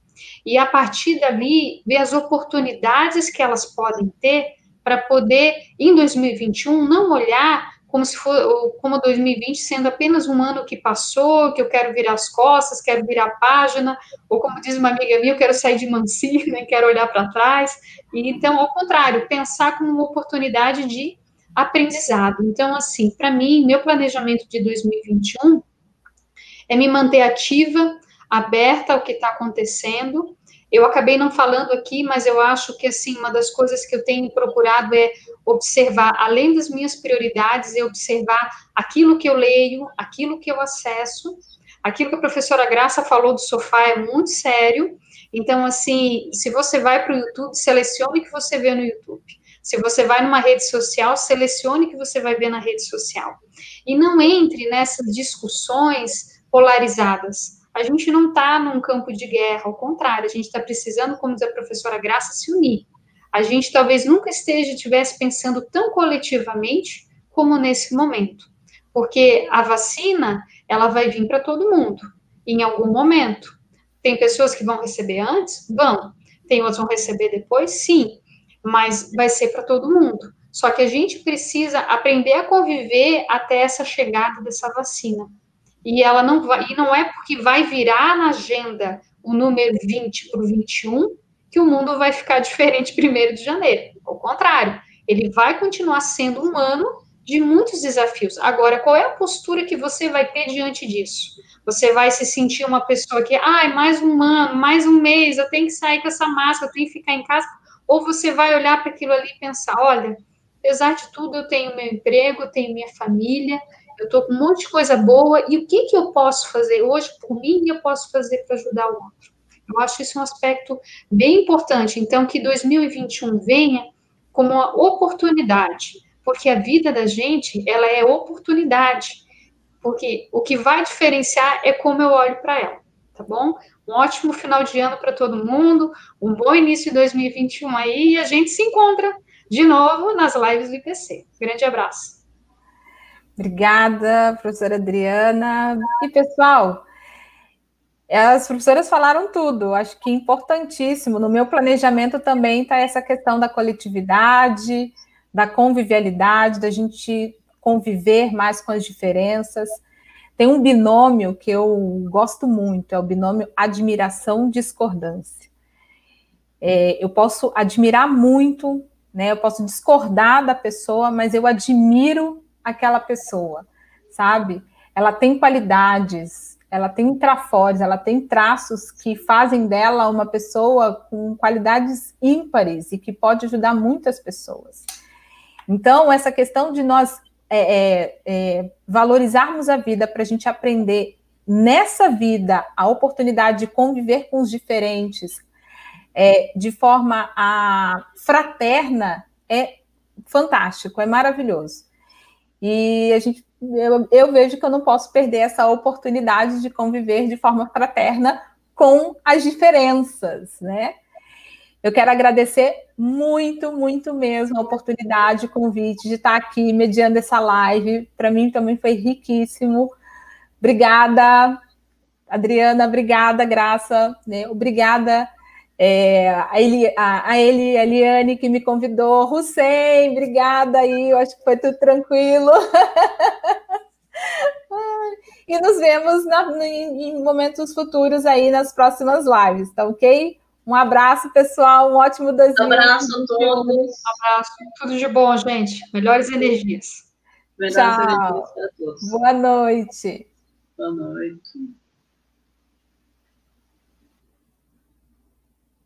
Speaker 3: e a partir dali ver as oportunidades que elas podem ter para poder em 2021 não olhar como se for como 2020 sendo apenas um ano que passou, que eu quero virar as costas, quero virar a página, ou como diz uma amiga minha, eu quero sair de mansinho, nem quero olhar para trás. E, então, ao contrário, pensar como uma oportunidade de aprendizado. Então, assim, para mim, meu planejamento de 2021 é me manter ativa, aberta ao que está acontecendo. Eu acabei não falando aqui, mas eu acho que assim uma das coisas que eu tenho procurado é observar, além das minhas prioridades, é observar aquilo que eu leio, aquilo que eu acesso, aquilo que a professora Graça falou do sofá é muito sério. Então, assim, se você vai para o YouTube, selecione o que você vê no YouTube. Se você vai numa rede social, selecione o que você vai ver na rede social. E não entre nessas discussões polarizadas a gente não está num campo de guerra, ao contrário, a gente está precisando, como diz a professora Graça, se unir. A gente talvez nunca esteja, estivesse pensando tão coletivamente como nesse momento, porque a vacina, ela vai vir para todo mundo, em algum momento. Tem pessoas que vão receber antes? Vão. Tem outras que vão receber depois? Sim. Mas vai ser para todo mundo. Só que a gente precisa aprender a conviver até essa chegada dessa vacina e ela não vai, e não é porque vai virar na agenda o número 20 para o 21 que o mundo vai ficar diferente primeiro de janeiro. Ao contrário, ele vai continuar sendo um ano de muitos desafios. Agora, qual é a postura que você vai ter diante disso? Você vai se sentir uma pessoa que, ai, mais um ano, mais um mês, eu tenho que sair com essa máscara, eu tenho que ficar em casa? Ou você vai olhar para aquilo ali e pensar, olha, apesar de tudo, eu tenho meu emprego, eu tenho minha família, eu estou com um monte de coisa boa, e o que, que eu posso fazer hoje por mim e eu posso fazer para ajudar o outro? Eu acho isso um aspecto bem importante. Então, que 2021 venha como uma oportunidade, porque a vida da gente, ela é oportunidade, porque o que vai diferenciar é como eu olho para ela, tá bom? Um ótimo final de ano para todo mundo, um bom início de 2021 aí, e a gente se encontra de novo nas lives do IPC. Grande abraço.
Speaker 1: Obrigada, professora Adriana. E, pessoal, as professoras falaram tudo, acho que importantíssimo. No meu planejamento também está essa questão da coletividade, da convivialidade, da gente conviver mais com as diferenças. Tem um binômio que eu gosto muito, é o binômio admiração-discordância. É, eu posso admirar muito, né? Eu posso discordar da pessoa, mas eu admiro aquela pessoa, sabe? Ela tem qualidades, ela tem trafores, ela tem traços que fazem dela uma pessoa com qualidades ímpares e que pode ajudar muitas pessoas. Então, essa questão de nós é, é, é, valorizarmos a vida para a gente aprender nessa vida a oportunidade de conviver com os diferentes é, de forma a, fraterna é fantástico, é maravilhoso. E a gente, eu, eu vejo que eu não posso perder essa oportunidade de conviver de forma fraterna com as diferenças, né? Eu quero agradecer muito, muito mesmo a oportunidade, o convite de estar aqui mediando essa live. Para mim também foi riquíssimo. Obrigada, Adriana, obrigada, Graça, né? obrigada é, a, Eli, a, a, Eli, a Eliane que me convidou, Hussein, obrigada aí, eu acho que foi tudo tranquilo. e nos vemos na, em, em momentos futuros aí nas próximas lives, tá ok? Um abraço, pessoal. Um ótimo 2020.
Speaker 4: Um abraço a todos.
Speaker 3: Um abraço. Tudo de bom, gente. Melhores energias.
Speaker 1: Melhores Tchau. energias para todos. Boa noite.
Speaker 4: Boa noite.